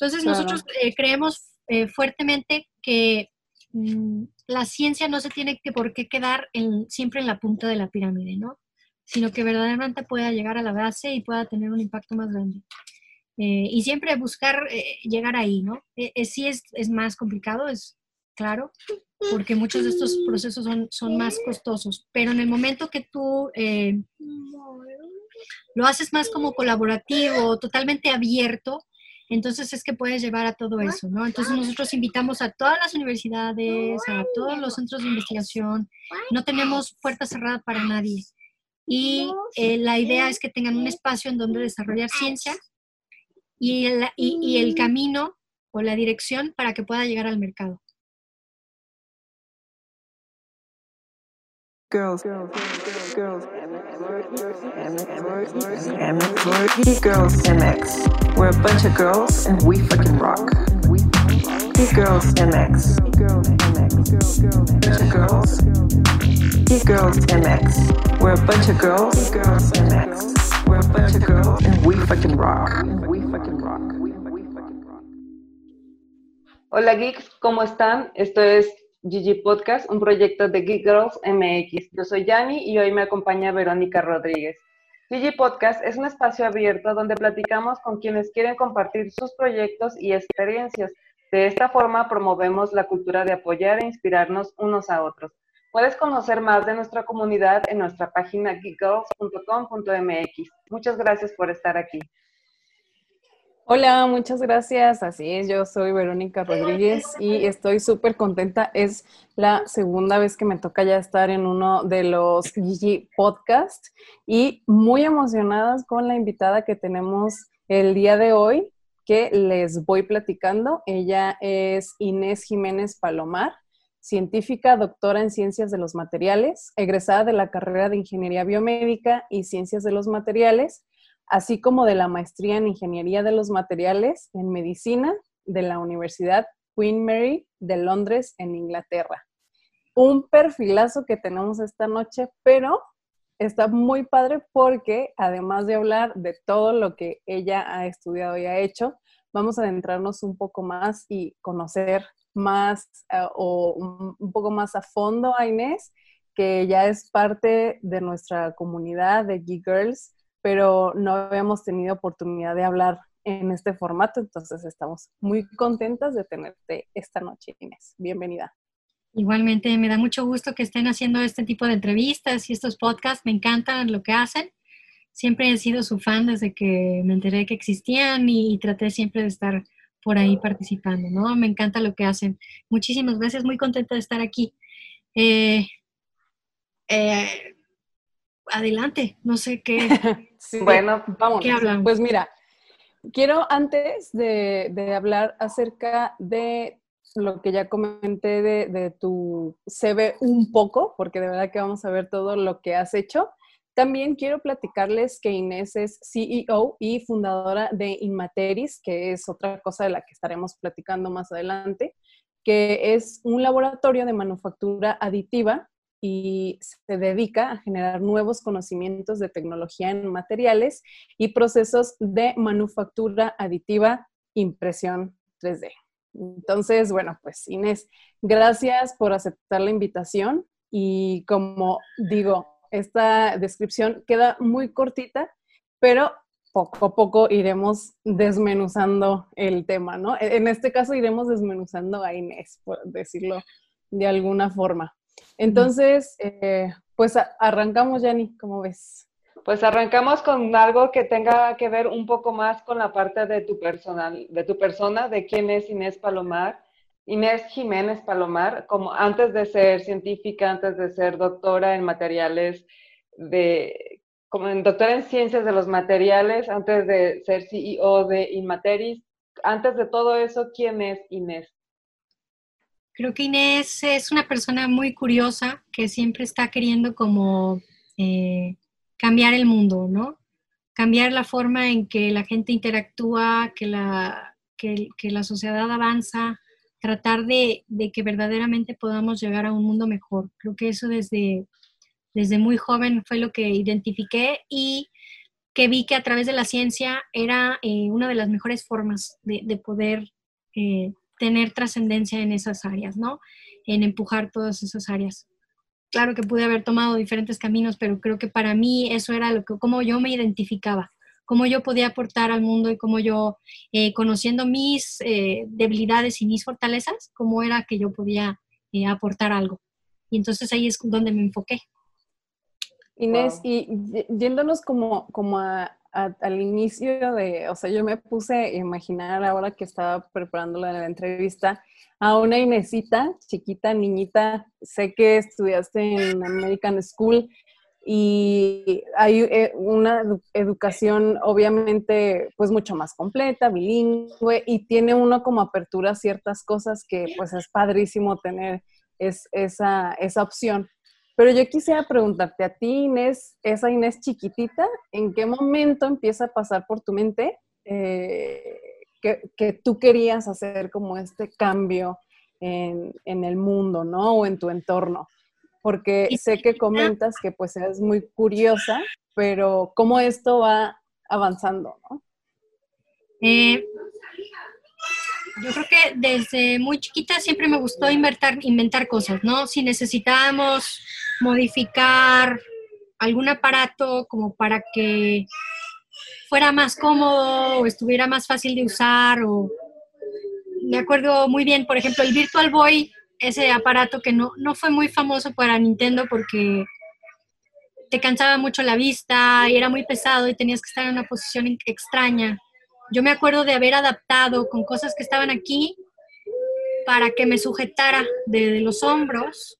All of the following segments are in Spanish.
Entonces, nosotros eh, creemos eh, fuertemente que mm, la ciencia no se tiene que por qué quedar siempre en la punta de la pirámide, ¿no? Sino que verdaderamente pueda llegar a la base y pueda tener un impacto más grande. Eh, y siempre buscar llegar ahí, ¿no? sí es, es, más complicado, es claro, porque muchos de estos procesos son, son más costosos, pero en el momento que tú lo haces más como colaborativo, totalmente abierto, entonces es que puedes llevar a todo eso, ¿no? Entonces nosotros invitamos a todas las universidades, a todos los centros de investigación, no tenemos puertas cerradas para nadie. Y eh, la idea es que tengan un espacio en donde desarrollar ciencia y el, y, el camino o la dirección para que pueda llegar al mercado. Girls, girls, girls, girls, girls, MX. We're a bunch of girls and we fucking rock. Geek Girls MX. Bunch of girls. Geek Girls Girls MX. We're a bunch of girls. Girls MX. We're a bunch of girls and we fucking rock. We fucking rock. Hola geeks, ¿cómo están? Esto es Gigi Podcast, un proyecto de Geek Girls MX. Yo soy Yani y hoy me acompaña Verónica Rodríguez. Gigi Podcast es un espacio abierto donde platicamos con quienes quieren compartir sus proyectos y experiencias. De esta forma promovemos la cultura de apoyar e inspirarnos unos a otros. Puedes conocer más de nuestra comunidad en nuestra página geekgirls.com.mx. Muchas gracias por estar aquí. Hola, muchas gracias. Así es, yo soy Verónica Rodríguez y estoy súper contenta. Es la segunda vez que me toca ya estar en uno de los Gigi Podcast y muy emocionadas con la invitada que tenemos el día de hoy que les voy platicando. Ella es Inés Jiménez Palomar, científica, doctora en ciencias de los materiales, egresada de la carrera de Ingeniería Biomédica y Ciencias de los Materiales así como de la maestría en Ingeniería de los Materiales en Medicina de la Universidad Queen Mary de Londres, en Inglaterra. Un perfilazo que tenemos esta noche, pero está muy padre porque además de hablar de todo lo que ella ha estudiado y ha hecho, vamos a adentrarnos un poco más y conocer más eh, o un, poco más a fondo a Inés, que ya es parte de nuestra comunidad de Geek Girls pero no habíamos tenido oportunidad de hablar en este formato, entonces estamos muy contentas de tenerte esta noche, Inés. Bienvenida. Igualmente, me da mucho gusto que estén haciendo este tipo de entrevistas y estos podcasts, me encantan lo que hacen. Siempre he sido su fan desde que me enteré que existían y, traté siempre de estar por ahí participando, ¿no? Me encanta lo que hacen. Muchísimas gracias, muy contenta de estar aquí. Eh, eh, adelante, no sé qué. bueno, vamos. ¿Qué hablan? Pues mira, quiero antes de, hablar acerca de lo que ya comenté de, de, tu CV un poco, porque de verdad que vamos a ver todo lo que has hecho. También quiero platicarles que Inés es CEO y fundadora de Inmateris, que es otra cosa de la que estaremos platicando más adelante, que es un laboratorio de manufactura aditiva y se dedica a generar nuevos conocimientos de tecnología en materiales y procesos de manufactura aditiva, impresión 3D. Entonces, bueno, pues Inés, gracias por aceptar la invitación y como digo, esta descripción queda muy cortita, pero poco a poco iremos desmenuzando el tema, ¿no? En este caso iremos desmenuzando a Inés, por decirlo de alguna forma. Entonces, eh, pues arrancamos, Yanni, ¿cómo ves? Pues arrancamos con algo que tenga que ver un poco más con la parte de tu personal, de tu persona, de quién es Inés Palomar. Inés Jiménez Palomar, como antes de ser científica, antes de ser doctora en materiales de, como en doctora en ciencias de los materiales, antes de ser CEO de Inmateris, antes de todo eso, ¿quién es Inés? Creo que Inés es una persona muy curiosa que siempre está queriendo como eh, cambiar el mundo, ¿no? Cambiar la forma en que la gente interactúa, que la, que, la sociedad avanza, tratar de, que verdaderamente podamos llegar a un mundo mejor. Creo que eso desde, desde muy joven fue lo que identifiqué y que vi que a través de la ciencia era eh, una de las mejores formas de, poder eh, tener trascendencia en esas áreas, ¿no? En empujar todas esas áreas. Claro que pude haber tomado diferentes caminos, pero creo que para mí eso era lo que, como yo me identificaba, cómo yo podía aportar al mundo y cómo yo, eh, conociendo mis debilidades y mis fortalezas, cómo era que yo podía aportar algo. Y entonces ahí es donde me enfoqué. Inés, y yéndonos como, como al inicio de, o sea, yo me puse a imaginar ahora que estaba preparando la, entrevista a una Inesita, chiquita, niñita, sé que estudiaste en American School y hay eh, una educación obviamente pues mucho más completa, bilingüe y tiene uno como apertura a ciertas cosas que pues es padrísimo tener es, esa, esa opción. Pero yo quisiera preguntarte a ti, Inés, esa Inés chiquitita, ¿en qué momento empieza a pasar por tu mente eh, que, tú querías hacer como este cambio en, el mundo, ¿no? O en tu entorno. Porque sé que comentas que pues eres muy curiosa, pero ¿cómo esto va avanzando, no? Eh, yo creo que desde muy chiquita siempre me gustó inventar, inventar cosas, ¿no? Si necesitábamos modificar algún aparato como para que fuera más cómodo o estuviera más fácil de usar o me acuerdo muy bien, por ejemplo, el Virtual Boy, ese aparato que no, no fue muy famoso para Nintendo porque te cansaba mucho la vista y era muy pesado y tenías que estar en una posición extraña. Yo me acuerdo de haber adaptado con cosas que estaban aquí para que me sujetara de los hombros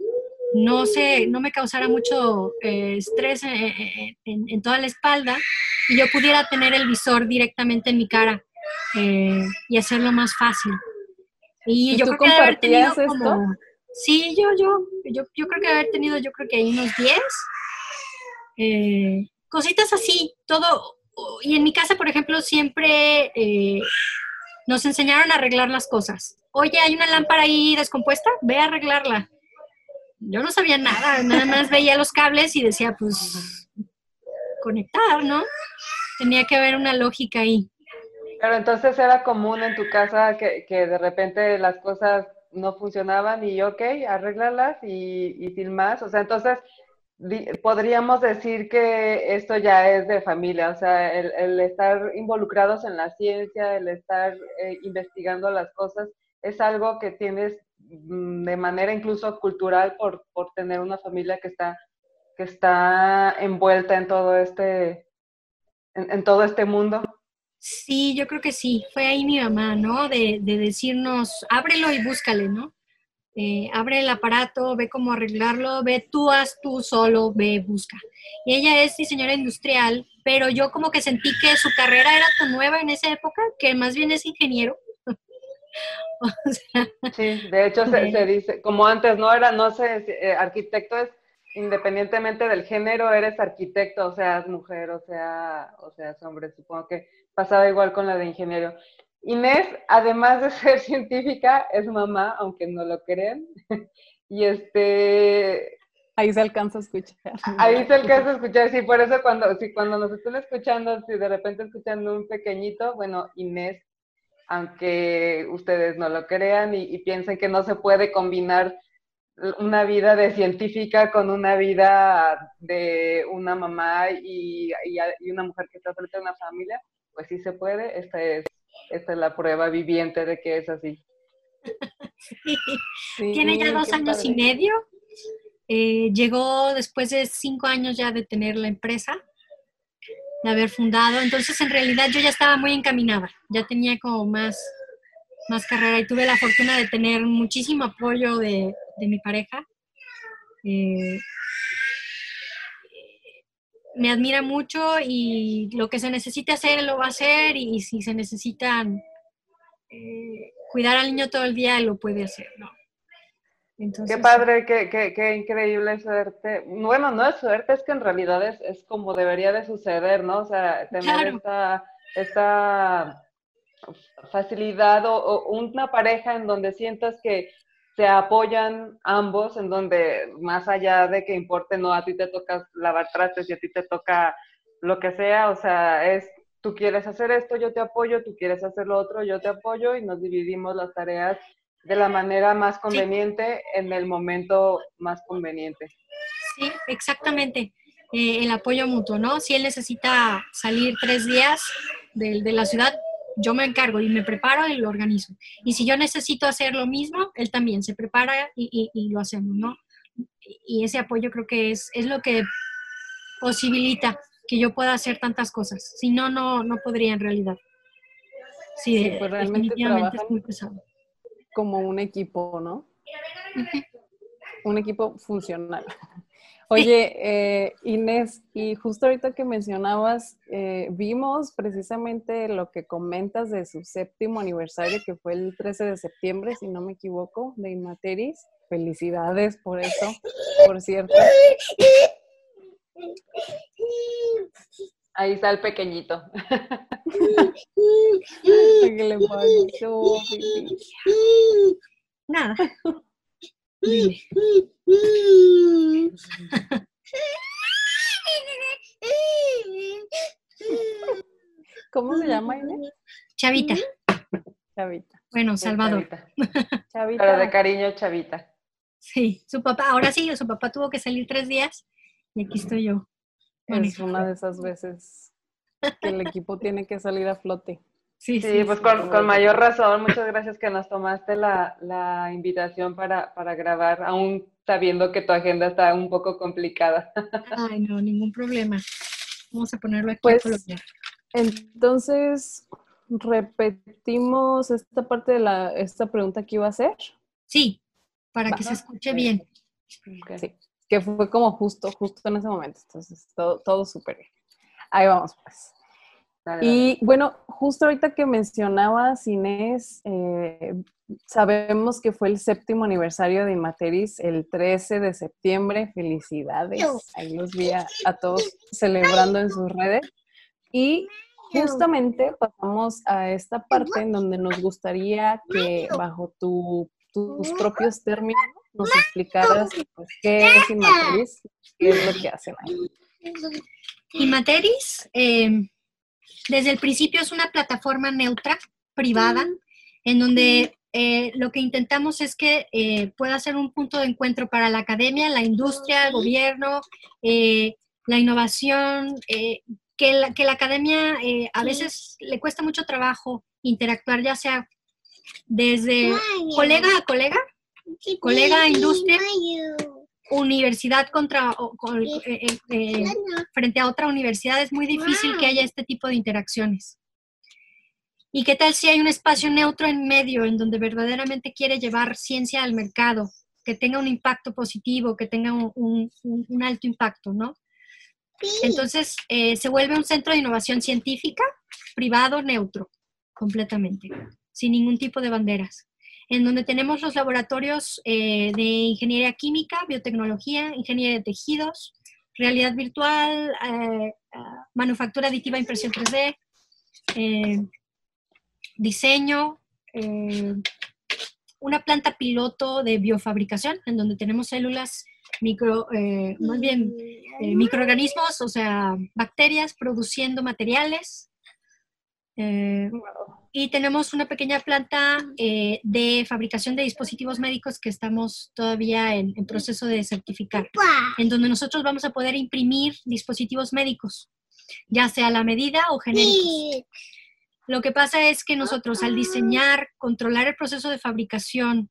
no, se, no me causara mucho eh, estrés en, toda la espalda y yo pudiera tener el visor directamente en mi cara eh, y hacerlo más fácil. Y, yo creo que haber tenido esto? como... Sí, yo, yo, yo, yo creo que haber tenido, yo creo que hay unos 10. Eh, cositas así, todo. Y en mi casa, por ejemplo, siempre nos enseñaron a arreglar las cosas. Oye, hay una lámpara ahí descompuesta, ve a arreglarla yo no sabía nada, nada más veía los cables y decía, pues, conectar, ¿no? Tenía que haber una lógica ahí. Pero entonces era común en tu casa que, de repente las cosas no funcionaban y ok, arréglalas y, y sin más. O sea, entonces podríamos decir que esto ya es de familia, o sea, el, estar involucrados en la ciencia, el estar eh, investigando las cosas, es algo que tienes de manera incluso cultural por, por tener una familia que está, que está envuelta en todo este, en, todo este mundo. Sí, yo creo que sí. Fue ahí mi mamá, ¿no? De, de decirnos, ábrelo y búscale, ¿no? Eh, abre el aparato, ve cómo arreglarlo, ve tú, haz tú solo, ve, busca. Y ella es diseñadora industrial, pero yo como que sentí que su carrera era tan nueva en esa época, que más bien es ingeniero. sí, de hecho se, dice, como antes no era, no sé, eh, arquitecto es independientemente del género, eres arquitecto, o seas mujer, o sea, o seas hombre, supongo que pasaba igual con la de ingeniero. Inés, además de ser científica, es mamá, aunque no lo crean, y este... Ahí se alcanza a escuchar. Ahí se alcanza a escuchar, sí, por eso cuando, sí, cuando nos estén escuchando, si de repente escuchan un pequeñito, bueno, Inés aunque ustedes no lo crean y, piensen que no se puede combinar una vida de científica con una vida de una mamá y, una mujer que está frente a una familia, pues sí se puede. Esta es, esta es la prueba viviente de que es así. Tiene ya dos años y medio. Eh, llegó después de cinco años ya de tener la empresa de haber fundado. Entonces, en realidad yo ya estaba muy encaminada, ya tenía como más, más carrera y tuve la fortuna de tener muchísimo apoyo de, mi pareja. Eh, me admira mucho y lo que se necesite hacer, lo va a hacer y, si se necesitan eh, cuidar al niño todo el día, lo puede hacer, ¿no? Qué padre, qué, qué, qué, increíble suerte. Bueno, no es suerte, es que en realidad es, es como debería de suceder, ¿no? O sea, tener esta, esta, facilidad o, una pareja en donde sientas que se apoyan ambos, en donde más allá de que importe, no, a ti te toca lavar trastes y a ti te toca lo que sea, o sea, es tú quieres hacer esto, yo te apoyo, tú quieres hacer lo otro, yo te apoyo y nos dividimos las tareas de la manera más conveniente en el momento más conveniente. Sí, exactamente. Eh, el apoyo mutuo, ¿no? Si él necesita salir tres días de, de, la ciudad, yo me encargo y me preparo y lo organizo. Y si yo necesito hacer lo mismo, él también se prepara y, y, y lo hacemos, ¿no? Y ese apoyo creo que es, es lo que posibilita que yo pueda hacer tantas cosas. Si no, no, no podría en realidad. Sí, sí pues realmente es muy pesado. Como un equipo, ¿no? Un equipo funcional. Oye, eh, Inés, y justo ahorita que mencionabas, eh, vimos precisamente lo que comentas de su séptimo aniversario, que fue el 13 de septiembre, si no me equivoco, de Inmateris. Felicidades por eso, por cierto. Ahí está el pequeñito. Nada. ¿Cómo se llama Inés? Chavita. Chavita. Bueno, Salvador. Chavita. Pero de cariño, Chavita. Sí, su papá, ahora sí, su papá tuvo que salir tres días y aquí estoy yo. Es una de esas veces que el equipo tiene que salir a flote. Sí, sí, pues con, mayor razón. Muchas gracias que nos tomaste la, invitación para, grabar, aún sabiendo que tu agenda está un poco complicada. Ay, no, ningún problema. Vamos a ponerlo aquí. Pues, entonces, repetimos esta parte de la, esta pregunta que iba a hacer. Sí, para que se escuche bien. Sí que fue como justo, justo en ese momento. Entonces, todo, todo súper bien. Ahí vamos, pues. Y bueno, justo ahorita que mencionabas, Inés, eh, sabemos que fue el séptimo aniversario de Inmateris el 13 de septiembre. Felicidades. Ahí los vi a, todos celebrando en sus redes. Y justamente pasamos a esta parte en donde nos gustaría que bajo tu, tus propios términos nos explicaras pues, qué es Inmateris, qué es lo que hacen ahí. Inmateris, em, desde el principio es una plataforma neutra, privada, en donde eh, lo que intentamos es que eh, pueda ser un punto de encuentro para la academia, la industria, el gobierno, eh, la innovación, que la, que, la, academia a veces le cuesta mucho trabajo interactuar, ya sea desde colega a colega, colega industria, universidad contra eh, eh, eh, frente a otra universidad es muy difícil que haya este tipo de interacciones. ¿Y qué tal si hay un espacio neutro en medio en donde verdaderamente quiere llevar ciencia al mercado, que tenga un impacto positivo, que tenga un, alto impacto, ¿no? Entonces, se vuelve un centro de innovación científica, privado, neutro, completamente, sin ningún tipo de banderas en donde tenemos los laboratorios eh, de ingeniería química, biotecnología, ingeniería de tejidos, realidad virtual, eh, ah, manufactura aditiva, impresión 3D, eh, diseño, una planta piloto de biofabricación, en donde tenemos células micro, más bien microorganismos, o sea, bacterias produciendo materiales. Y tenemos una pequeña planta eh, de fabricación de dispositivos médicos que estamos todavía en, proceso de certificar, en donde nosotros vamos a poder imprimir dispositivos médicos, ya sea la medida o genéricos. Lo que pasa es que nosotros al diseñar, controlar el proceso de fabricación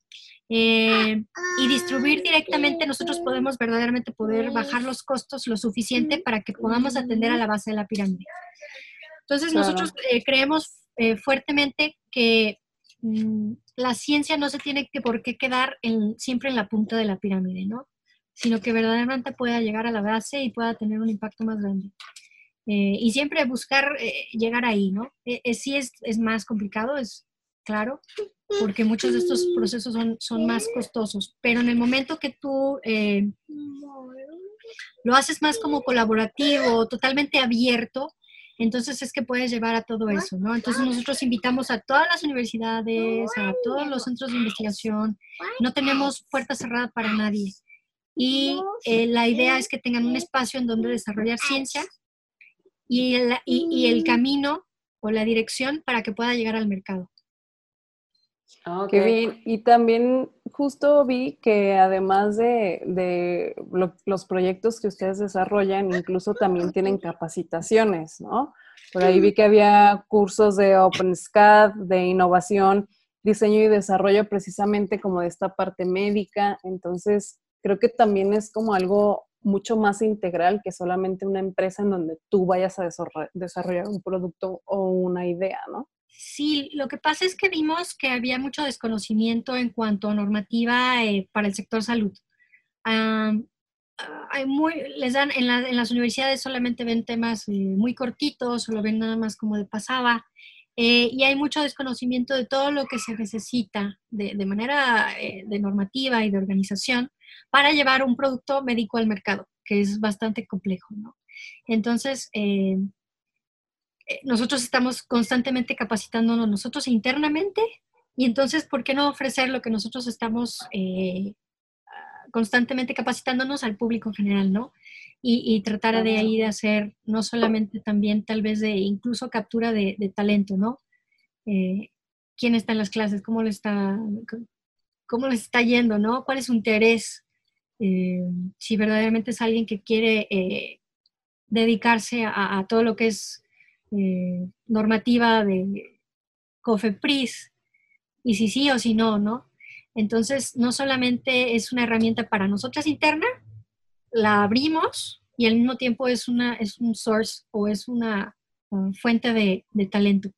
eh, y distribuir directamente, nosotros podemos verdaderamente poder bajar los costos lo suficiente para que podamos atender a la base de la pirámide. Entonces, nosotros eh, creemos eh, fuertemente que mm, la ciencia no se tiene que por qué quedar en, siempre en la punta de la pirámide, ¿no? Sino que verdaderamente pueda llegar a la base y pueda tener un impacto más grande. Eh, y siempre buscar eh, llegar ahí, ¿no? sí es, es, más complicado, es claro, porque muchos de estos procesos son, son más costosos, pero en el momento que tú lo haces más como colaborativo, totalmente abierto, entonces es que puedes llevar a todo eso, ¿no? Entonces nosotros invitamos a todas las universidades, a todos los centros de investigación, no tenemos puerta cerrada para nadie. Y eh, la idea es que tengan un espacio en donde desarrollar ciencia y el, y, el camino o la dirección para que pueda llegar al mercado. Qué bien. Y también justo vi que además de, los proyectos que ustedes desarrollan, incluso también tienen capacitaciones, ¿no? Por ahí vi que había cursos de OpenSCAD, de innovación, diseño y desarrollo precisamente como de esta parte médica. Entonces, creo que también es como algo mucho más integral que solamente una empresa en donde tú vayas a desarrollar un producto o una idea, ¿no? Sí, lo que pasa es que vimos que había mucho desconocimiento en cuanto a normativa eh, para el sector salud. hay muy, les dan en, las universidades solamente ven temas eh, muy cortitos, o lo ven nada más como de pasada, eh, y hay mucho desconocimiento de todo lo que se necesita de, de manera de normativa y de organización para llevar un producto médico al mercado, que es bastante complejo, ¿no? Entonces, eh, nosotros estamos constantemente capacitándonos nosotros internamente y entonces, ¿por qué no ofrecer lo que nosotros estamos eh, constantemente capacitándonos al público en general, ¿no? Y, tratar de ahí de hacer no solamente también tal vez de incluso captura de, talento, ¿no? Eh, ¿Quién está en las clases? ¿Cómo le está, cómo les está yendo, ¿no? ¿Cuál es su interés? si verdaderamente es alguien que quiere dedicarse a, todo lo que es eh, normativa de COFEPRIS y si sí o si no, ¿no? Entonces, no solamente es una herramienta para nosotras interna, la abrimos y al mismo tiempo es, una, es un source o es una uh, fuente de, talento.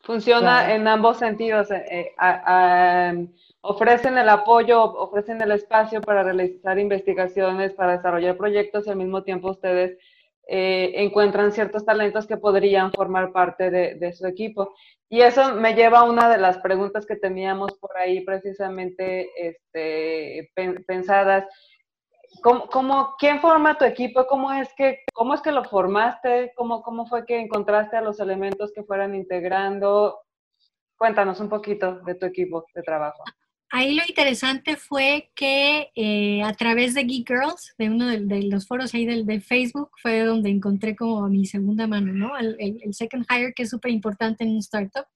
Funciona en ambos sentidos. Eh, eh, ofrecen el apoyo, ofrecen el espacio para realizar investigaciones, para desarrollar proyectos y al mismo tiempo ustedes eh, encuentran ciertos talentos que podrían formar parte de, su equipo. Y eso me lleva a una de las preguntas que teníamos por ahí precisamente este, pensadas. ¿Cómo, quién forma tu equipo? ¿Cómo es que, cómo es que lo formaste? ¿Cómo, ¿Cómo fue que encontraste a los elementos que fueran integrando? Cuéntanos un poquito de tu equipo de trabajo ahí lo interesante fue que eh, a través de Geek Girls, de uno de, los foros ahí del, de Facebook, fue donde encontré como mi segunda mano, ¿no? El, second hire, que es súper importante en un startup.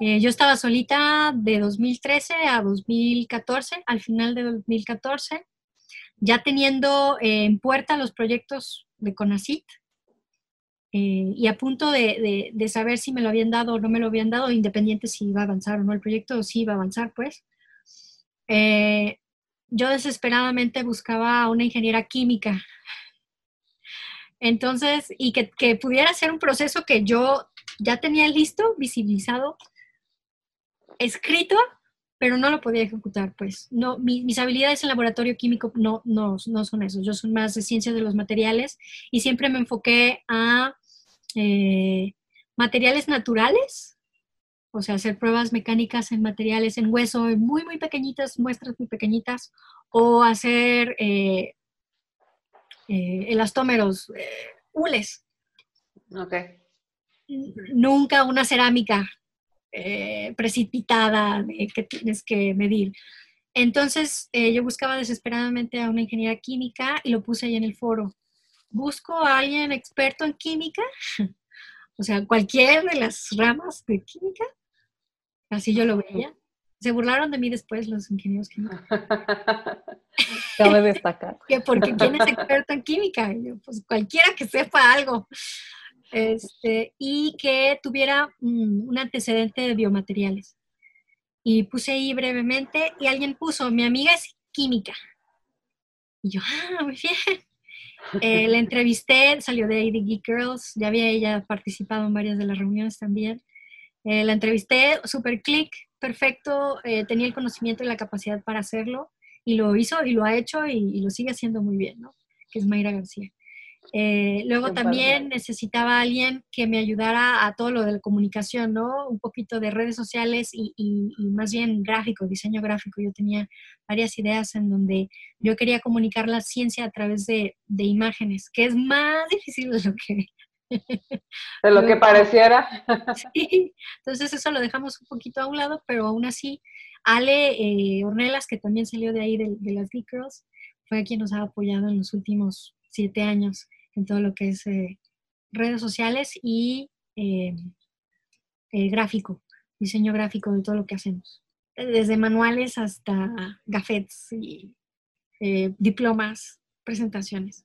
Eh, yo estaba solita de 2013 a 2014, al final de 2014, ya teniendo eh, en puerta los proyectos de CONACIT, y a punto de, de, saber si me lo habían dado o no me lo habían dado, independiente si iba a avanzar o no el proyecto, o si iba a avanzar, pues. Eh, yo desesperadamente buscaba una ingeniera química. Entonces, y que, pudiera ser un proceso que yo ya tenía listo, visibilizado, escrito, pero no lo podía ejecutar, pues. No, mis habilidades en laboratorio químico no, no, no son eso. Yo soy más de ciencia de los materiales y siempre me enfoqué a eh, materiales naturales o sea, hacer pruebas mecánicas en materiales, en hueso, en muy, muy pequeñitas, muestras muy pequeñitas, o hacer eh, eh, elastómeros, eh, hules. Ok. Nunca una cerámica precipitada que tienes que medir. Entonces, yo buscaba desesperadamente a una ingeniera química y lo puse ahí en el foro. Busco a alguien experto en química, o sea, cualquier de las ramas de química, Así yo lo veía. Se burlaron de mí después los ingenieros químicos. Cabe destacar. que porque quién es experto en química. pues cualquiera que sepa algo. Este, y que tuviera un antecedente de biomateriales. Y puse ahí brevemente y alguien puso, mi amiga es química. Y yo, ah, muy bien. Eh, la entrevisté, salió de AD Geek Girls, ya había ella participado en varias de las reuniones también. Eh, la entrevisté, super click, perfecto, eh, tenía el conocimiento y la capacidad para hacerlo y lo hizo y lo ha hecho y, lo sigue haciendo muy bien, ¿no? Que es Mayra García. Eh, luego también necesitaba alguien que me ayudara a todo lo de la comunicación, ¿no? Un poquito de redes sociales y, más bien gráfico, diseño gráfico. Yo tenía varias ideas en donde yo quería comunicar la ciencia a través de, de imágenes, que es más difícil de lo que de lo que pareciera. Sí, entonces eso lo dejamos un poquito a un lado, pero aún así, Ale eh, Ornelas, que también salió de ahí de, las Geek Girls, fue quien nos ha apoyado en los últimos siete años en todo lo que es eh, redes sociales y eh, gráfico, diseño gráfico de todo lo que hacemos. Desde manuales hasta gafetes y diplomas, presentaciones.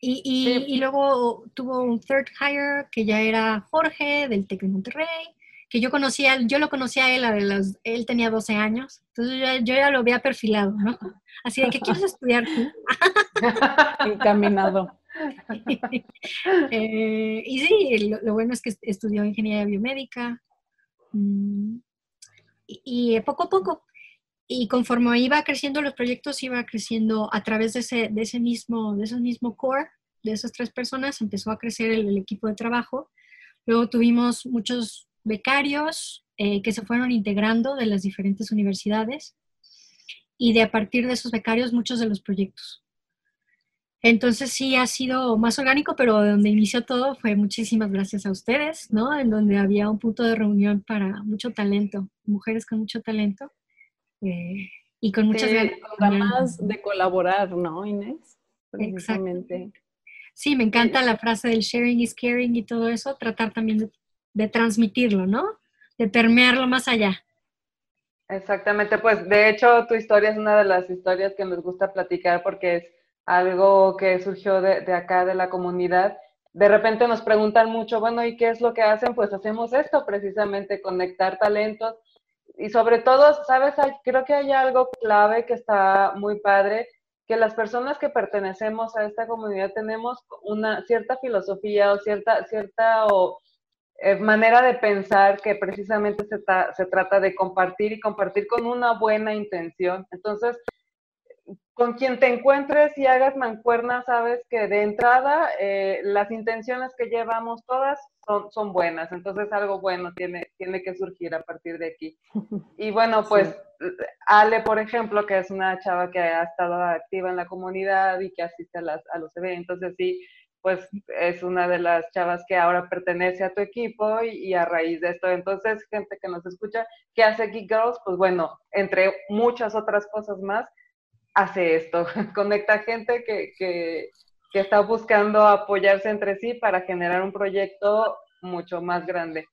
Y, luego tuvo un third hire que ya era Jorge del TEC de Monterrey que yo conocía, yo lo conocía a él, a los, él tenía 12 años, entonces yo, ya lo había perfilado, ¿no? Así de que quieres estudiar tú. Encaminado. Eh, y sí, lo, bueno es que estudió ingeniería biomédica mm, y, poco a poco. Y conforme iba creciendo los proyectos, iba creciendo a través de ese, de ese, mismo, de ese mismo core, de esas tres personas, empezó a crecer el equipo de trabajo. Luego tuvimos muchos becarios eh, que se fueron integrando de las diferentes universidades y de a partir de esos becarios muchos de los proyectos. Entonces sí ha sido más orgánico, pero donde inició todo fue muchísimas gracias a ustedes, ¿no? En donde había un punto de reunión para mucho talento, mujeres con mucho talento eh, y con muchas ganas de colaborar, ¿no, Inés? Exactamente. Sí, me encanta la frase del sharing is caring y todo eso, tratar también de de transmitirlo, ¿no? De permearlo más allá. Exactamente, pues de hecho tu historia es una de las historias que nos gusta platicar porque es algo que surgió de, acá, de la comunidad. De repente nos preguntan mucho, bueno, ¿y qué es lo que hacen? Pues hacemos esto precisamente, conectar talentos. Y sobre todo, ¿sabes? creo que hay algo clave que está muy padre, que las personas que pertenecemos a esta comunidad tenemos una cierta filosofía o cierta, cierta o eh, manera de pensar que precisamente se, se, trata de compartir y compartir con una buena intención. Entonces, con quien te encuentres y hagas mancuerna, sabes que de entrada eh, las intenciones que llevamos todas son, son, buenas, entonces algo bueno tiene, tiene que surgir a partir de aquí. Y bueno, pues Ale, por ejemplo, que es una chava que ha estado activa en la comunidad y que asiste a, las, a los eventos, así, pues es una de las chavas que ahora pertenece a tu equipo y, a raíz de esto, entonces, gente que nos escucha, ¿qué hace Geek Girls? Pues bueno, entre muchas otras cosas más, hace esto, conecta gente que, que, que está buscando apoyarse entre sí para generar un proyecto mucho más grande.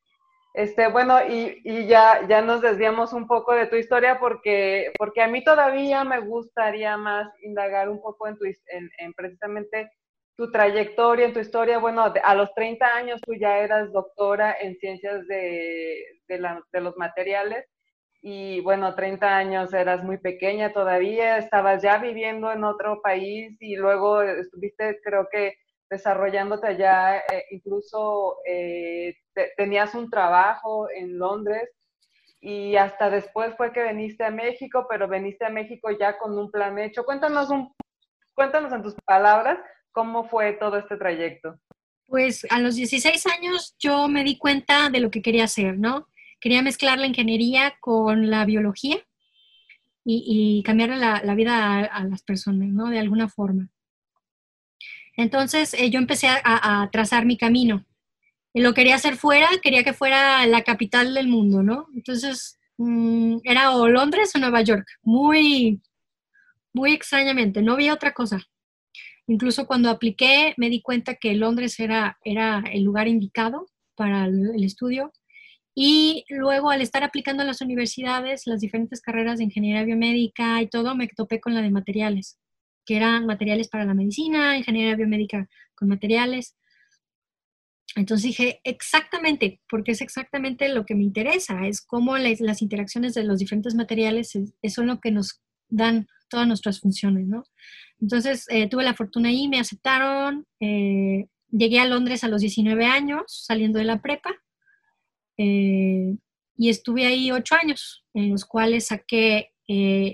Este, bueno, y, y, ya, ya nos desviamos un poco de tu historia porque, porque a mí todavía me gustaría más indagar un poco en, tu, en, en precisamente tu trayectoria, en tu historia, bueno, a los 30 años tú ya eras doctora en ciencias de, de, los materiales y bueno, 30 años eras muy pequeña todavía, estabas ya viviendo en otro país y luego estuviste, creo que, desarrollándote allá, eh, incluso eh, tenías un trabajo en Londres y hasta después fue que viniste a México, pero viniste a México ya con un plan hecho. Cuéntanos, un, cuéntanos en tus palabras ¿Cómo fue todo este trayecto? Pues a los 16 años yo me di cuenta de lo que quería hacer, ¿no? Quería mezclar la ingeniería con la biología y, cambiar la, vida a, las personas, ¿no? De alguna forma. Entonces eh, yo empecé a, trazar mi camino. Y lo quería hacer fuera, quería que fuera la capital del mundo, ¿no? Entonces mm, era o Londres o Nueva York, muy, muy extrañamente, no había otra cosa. Incluso cuando apliqué me di cuenta que Londres era, era el lugar indicado para el, estudio. Y luego al estar aplicando en las universidades, las diferentes carreras de ingeniería biomédica y todo, me topé con la de materiales, que eran materiales para la medicina, ingeniería biomédica con materiales. Entonces dije, exactamente, porque es exactamente lo que me interesa, es cómo las, interacciones de los diferentes materiales son lo que nos dan todas nuestras funciones, ¿no? Entonces eh, tuve la fortuna ahí, me aceptaron, eh, llegué a Londres a los 19 años, saliendo de la prepa, eh, y estuve ahí ocho años, en los cuales saqué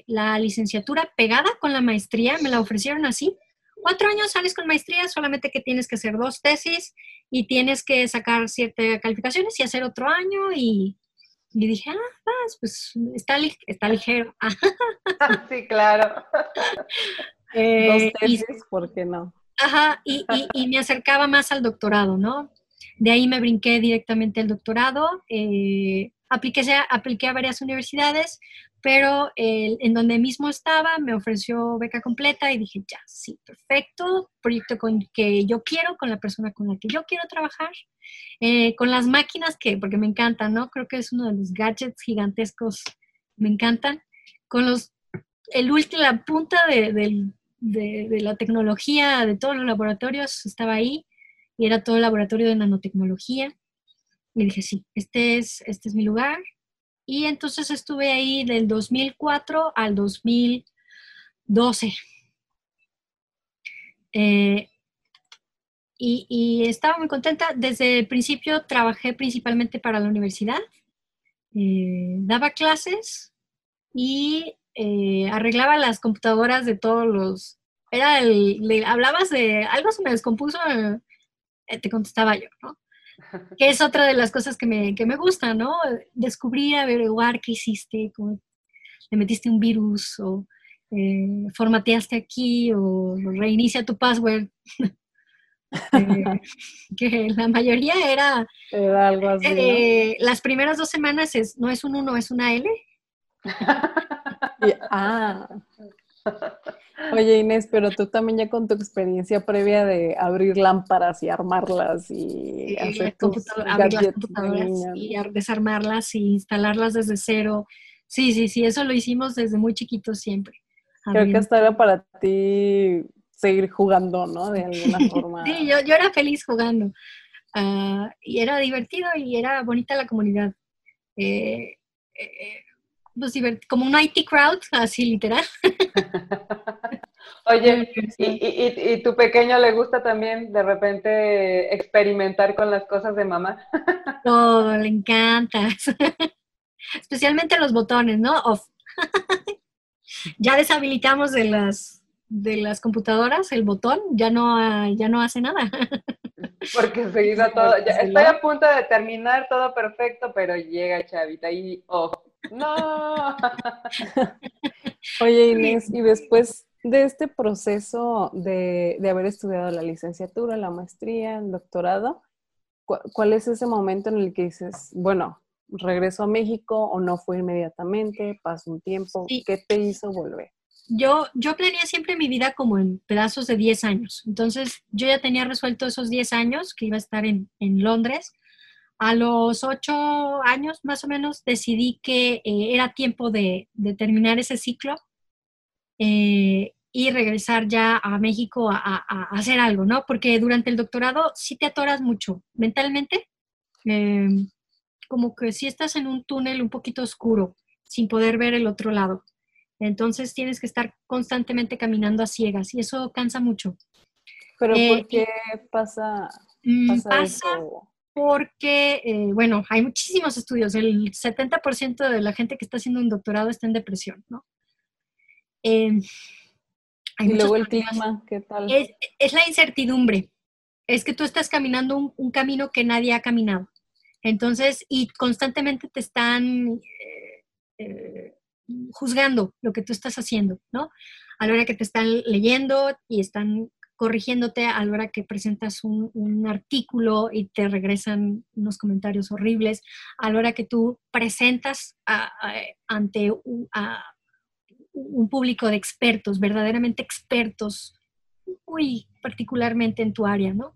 la licenciatura pegada con la maestría, me la ofrecieron así. Cuatro años sales con maestría, solamente que tienes que hacer dos tesis y tienes que sacar ciertas calificaciones y hacer otro año y, y dije, ah, pues está, está ligero. sí, claro. Eh, Dos ¿por qué no? Ajá, y, y, me acercaba más al doctorado, ¿no? De ahí me brinqué directamente al doctorado. Eh, apliqué, apliqué a varias universidades, pero en donde mismo estaba me ofreció beca completa y dije, ya, sí, perfecto, proyecto con que yo quiero, con la persona con la que yo quiero trabajar, eh, con las máquinas que, porque me encantan, ¿no? Creo que es uno de los gadgets gigantescos, me encantan, con los, el último, la punta de, de la tecnología de todos los laboratorios estaba ahí y era todo el laboratorio de nanotecnología. Y dije, sí, este es, este es mi lugar, y entonces estuve ahí del 2004 al 2012. Eh, y, estaba muy contenta. Desde el principio trabajé principalmente para la universidad. Eh, daba clases y eh, arreglaba las computadoras de todos los... Era el, hablabas de algo se me descompuso, te contestaba yo, ¿no? que es otra de las cosas que me, que me gusta, ¿no? Descubrir, averiguar qué hiciste, cómo le metiste un virus o eh, formateaste aquí o reinicia tu password. Eh, que la mayoría era, era algo así, eh, las primeras dos semanas es, no es un 1, es una L. ah. Oye Inés, pero tú también ya con tu experiencia previa de abrir lámparas y armarlas y hacer tus y desarmarlas y instalarlas desde cero. Sí, sí, sí, eso lo hicimos desde muy chiquito siempre. Creo que hasta era para ti seguir jugando, ¿no? De alguna forma. sí, yo, yo era feliz jugando. Ah, y era divertido y era bonita la comunidad. Eh, eh, pues, como un IT crowd, así literal. Oye, ¿y, y, tu pequeño le gusta también de repente experimentar con las cosas de mamá? Todo, le encanta. Especialmente los botones, ¿no? Off. ya deshabilitamos de las, de las computadoras el botón, ya no, ya no hace nada. Porque se hizo todo. estoy a punto de terminar todo perfecto, pero llega Chavita y off. No. Oye Inés, y después de este proceso de, haber estudiado la licenciatura, la maestría, el doctorado, ¿cuál es ese momento en el que dices, bueno, regreso a México o no fue inmediatamente, pasó un tiempo, ¿qué te hizo volver? Yo, yo planeé siempre mi vida como en pedazos de 10 años. Entonces, yo ya tenía resuelto esos 10 años que iba a estar en, en Londres a los ocho años más o menos decidí que eh, era tiempo de, terminar ese ciclo eh, y regresar ya a México a, hacer algo, ¿no? Porque durante el doctorado sí te atoras mucho mentalmente, em, como que si estás en un túnel un poquito oscuro, sin poder ver el otro lado. Entonces tienes que estar constantemente caminando a ciegas y eso cansa mucho. ¿Pero por eh, qué pasa, mm, pasa, porque, eh, bueno, hay muchísimos estudios, el 70% de la gente que está haciendo un doctorado está en depresión, ¿no? Em, y luego el clima, ¿qué tal? Es, la incertidumbre, es que tú estás caminando un, camino que nadie ha caminado. Entonces, y constantemente te están eh, eh, juzgando lo que tú estás haciendo, ¿no? A la hora que te están leyendo y están corrigiéndote a la hora que presentas un, artículo y te regresan unos comentarios horribles, a la hora que tú presentas ante un, público de expertos, verdaderamente expertos, muy particularmente en tu área, ¿no?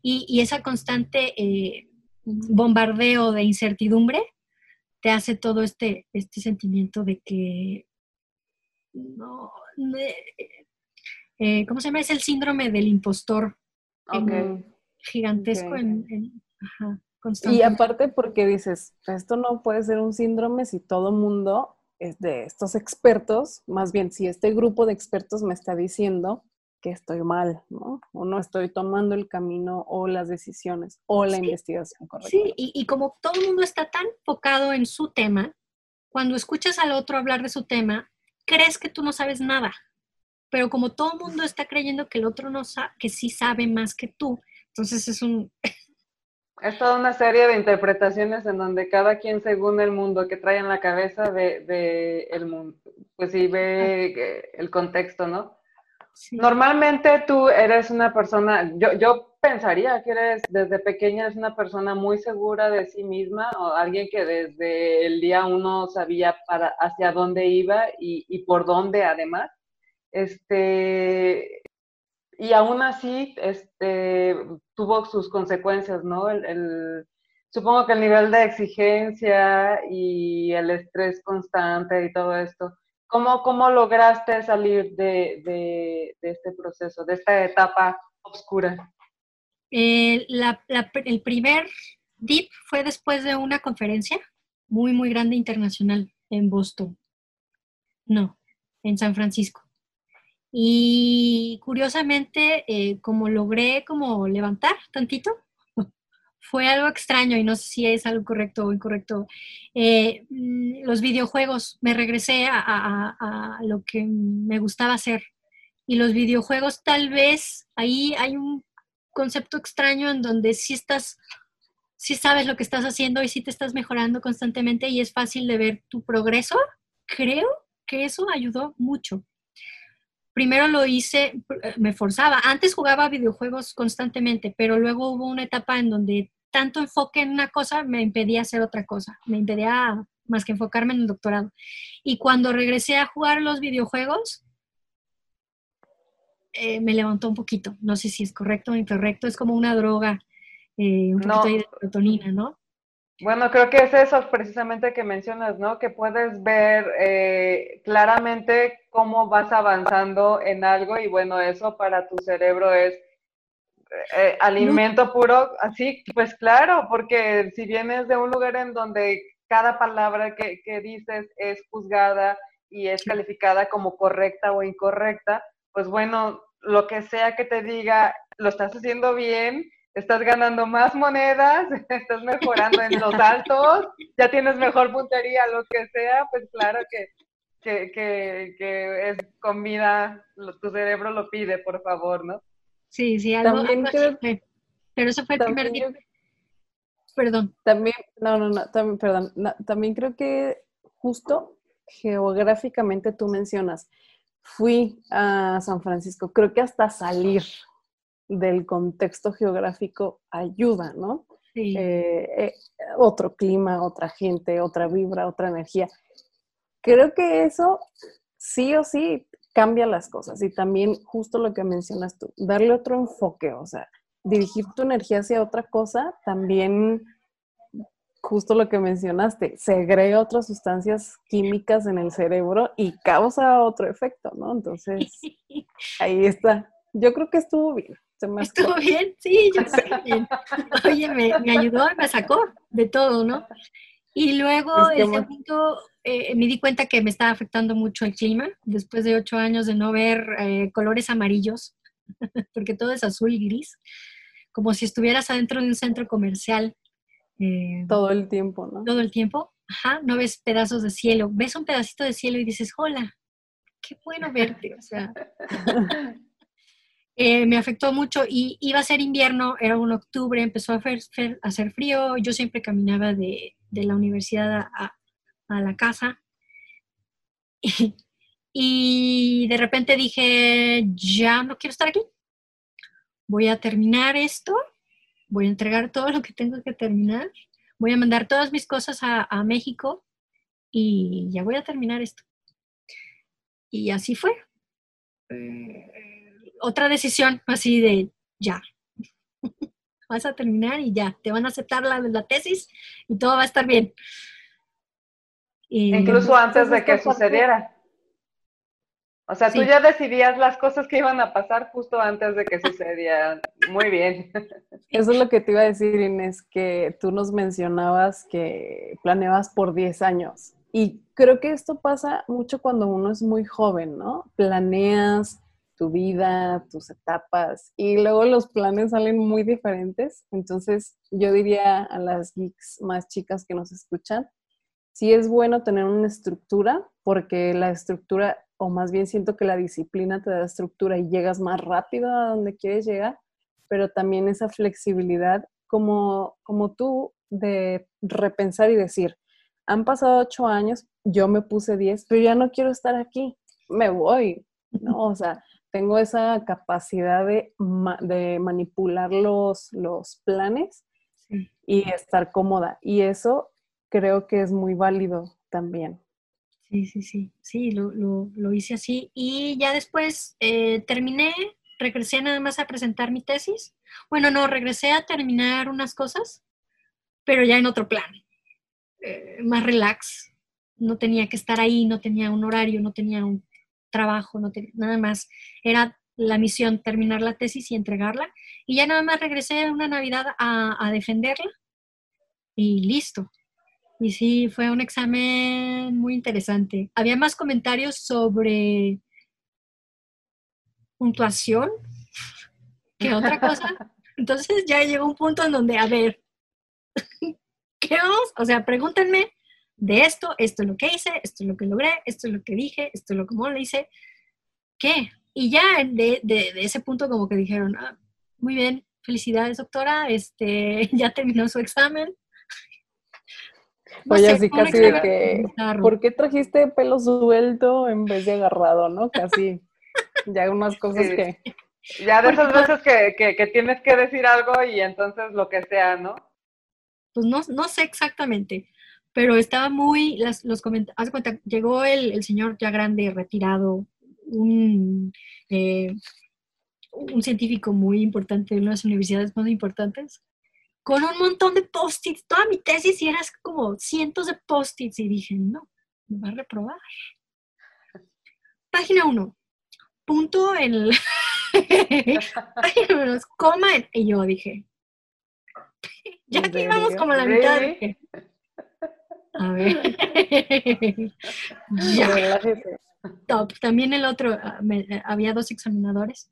Y, esa constante eh, bombardeo de incertidumbre te hace todo este, este sentimiento de que no, eh, ¿cómo se llama? Es el síndrome del impostor. gigantesco en, Y aparte porque dices, esto no puede ser un síndrome si todo mundo es de estos expertos, más bien si este grupo de expertos me está diciendo que estoy mal, ¿no? O no estoy tomando el camino o las decisiones o la investigación correcta. Sí, y, y, como todo el mundo está tan enfocado en su tema, cuando escuchas al otro hablar de su tema, crees que tú no sabes nada pero como todo el mundo está creyendo que el otro no sabe, que sí sabe más que tú, entonces es un... Es toda una serie de interpretaciones en donde cada quien según el mundo que trae en la cabeza ve, el mundo, pues sí ve el contexto, ¿no? Normalmente tú eres una persona, yo, yo pensaría que eres desde pequeña es una persona muy segura de sí misma o alguien que desde el día uno sabía para hacia dónde iba y, por dónde además. Este, y aún así este, tuvo sus consecuencias, ¿no? El, supongo que el nivel de exigencia y el estrés constante y todo esto. ¿Cómo, cómo lograste salir de, de, este proceso, de esta etapa oscura? Eh, el primer DIP fue después de una conferencia muy, muy grande internacional en Boston. No, en San Francisco. Y curiosamente, eh, como logré como levantar tantito, fue algo extraño y no sé si es algo correcto o incorrecto. Eh, mm, los videojuegos, me regresé a, lo que me gustaba hacer. Y los videojuegos tal vez, ahí hay un concepto extraño en donde sí estás, sí sabes lo que estás haciendo y sí te estás mejorando constantemente y es fácil de ver tu progreso. Creo que eso ayudó mucho. Primero lo hice, me forzaba. Antes jugaba videojuegos constantemente, pero luego hubo una etapa en donde tanto enfoque en una cosa me impedía hacer otra cosa, me impedía más que enfocarme en el doctorado. Y cuando regresé a jugar los videojuegos, eh, me levantó un poquito. No sé si es correcto o incorrecto, es como una droga, eh, un poquito de serotonina, ¿no? Bueno, creo que es eso precisamente que mencionas, ¿no? Que puedes ver eh, claramente cómo vas avanzando en algo y bueno, eso para tu cerebro es alimento puro, así, pues claro, porque si vienes de un lugar en donde cada palabra que, que dices es juzgada y es calificada como correcta o incorrecta, pues bueno, lo que sea que te diga, lo estás haciendo bien, estás ganando más monedas, estás mejorando en los altos, ya tienes mejor puntería, lo que sea, pues claro que, que, que, es comida, tu cerebro lo pide, por favor, ¿no? Sí, sí, algo, también creo, pero eso fue el primer día. Perdón. También, no, no, no, también, perdón, también creo que justo geográficamente tú mencionas, fui a San Francisco. Creo que hasta salir del contexto geográfico ayuda, ¿no? Sí. Eh, eh, otro clima, otra gente, otra vibra, otra energía. Creo que eso sí o sí cambia las cosas y también justo lo que mencionas tú, darle otro enfoque, o sea, dirigir tu energía hacia otra cosa también justo lo que mencionaste, segrega otras sustancias químicas en el cerebro y causa otro efecto, ¿no? Entonces, ahí está. Yo creo que estuvo bien. ¿Estuvo bien? Sí, yo creo bien. Oye, me, ayudó, me sacó de todo, ¿no? Y luego, el segundo, eh, me di cuenta que me estaba afectando mucho el clima, después de ocho años de no ver eh, colores amarillos, porque todo es azul y gris, como si estuvieras adentro de un centro comercial eh, todo el tiempo, ¿no? Todo el tiempo, ajá, no ves pedazos de cielo, ves un pedacito de cielo y dices, hola, qué bueno verte, o sea. Eh, me afectó mucho y iba a ser invierno, era un octubre, empezó a hacer, frío, yo siempre caminaba de, la universidad a, la casa. Y, de repente dije, ya no quiero estar aquí, voy a terminar esto. Voy a entregar todo lo que tengo que terminar, voy a mandar todas mis cosas a, México y ya voy a terminar esto. Y así fue. Eh, otra decisión así de ya. Vas a terminar y ya. Te van a aceptar la, la tesis y todo va a estar bien. Incluso antes de que sucediera. O sea, tú ya decidías las cosas que iban a pasar justo antes de que sucedieran. Muy bien. Eso es lo que te iba a decir, Inés, que tú nos mencionabas que planeabas por 10 años. Y creo que esto pasa mucho cuando uno es muy joven, ¿no? Planeas tu vida, tus etapas, y luego los planes salen muy diferentes. Entonces, yo diría a las geeks más chicas que nos escuchan, sí es bueno tener una estructura, porque la estructura o más bien siento que la disciplina te da estructura y llegas más rápido a donde quieres llegar, pero también esa flexibilidad como, como tú de repensar y decir, han pasado ocho años, yo me puse diez, pero ya no quiero estar aquí, me voy, ¿no? O sea, tengo esa capacidad de, de manipular los, los planes y estar cómoda. Y eso creo que es muy válido también. Sí, sí, sí, sí, lo, lo, hice así. Y ya después eh, terminé, regresé nada más a presentar mi tesis. Bueno, no, regresé a terminar unas cosas, pero ya en otro plan, eh, más relax. No tenía que estar ahí, no tenía un horario, no tenía un trabajo, no tenía nada más. Era la misión terminar la tesis y entregarla. Y ya nada más regresé una Navidad a, a defenderla y listo. Y sí, fue un examen muy interesante. Había más comentarios sobre puntuación que otra cosa. Entonces ya llegó un punto en donde, a ver, ¿qué vamos? O sea, pregúntenme de esto, esto es lo que hice, esto es lo que logré, esto es lo que dije, esto es lo que lo hice, ¿qué? Y ya de, de, ese punto como que dijeron, ah, muy bien, felicidades doctora, este, ya terminó su examen, Oye, así casi de que, ¿por qué trajiste pelo suelto en vez de agarrado, no? Casi, ya unas cosas que... Ya de esas veces que, que, tienes que decir algo y entonces lo que sea, ¿no? Pues no, no sé exactamente, pero estaba muy, las, los comentarios, cuenta, llegó el, el, señor ya grande, retirado, un, eh, un científico muy importante de una de las universidades más importantes, con un montón de post-its, toda mi tesis y eras como cientos de post-its y dije, no, me va a reprobar. Página 1, punto en página 1, coma y yo dije, ya aquí vamos como a la mitad. A ver. ya. Top. También el otro, ah, eh, había dos examinadores.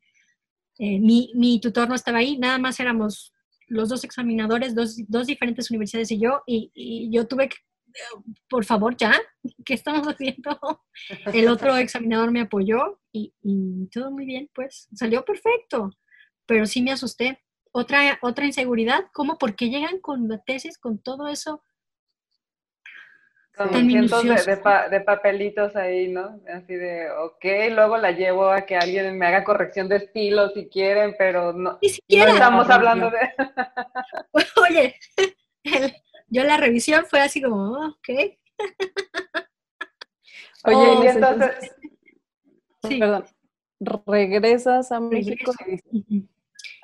Eh, mi, mi tutor no estaba ahí, nada más éramos los dos examinadores, dos, dos diferentes universidades y yo, y, yo tuve que, por favor, ya, ¿qué estamos haciendo? El otro examinador me apoyó y, todo muy bien, pues salió perfecto, pero sí me asusté. Otra, otra inseguridad, ¿cómo? ¿Por qué llegan con la tesis, con todo eso? Con cientos de, papelitos ahí, ¿no? Así de, ok, luego la llevo a que alguien me haga corrección de estilo si quieren, pero no, Ni siquiera. estamos hablando de... Oye, yo la revisión fue así como, oh, ok. Oye, oh, y entonces... Sí. Perdón, regresas a México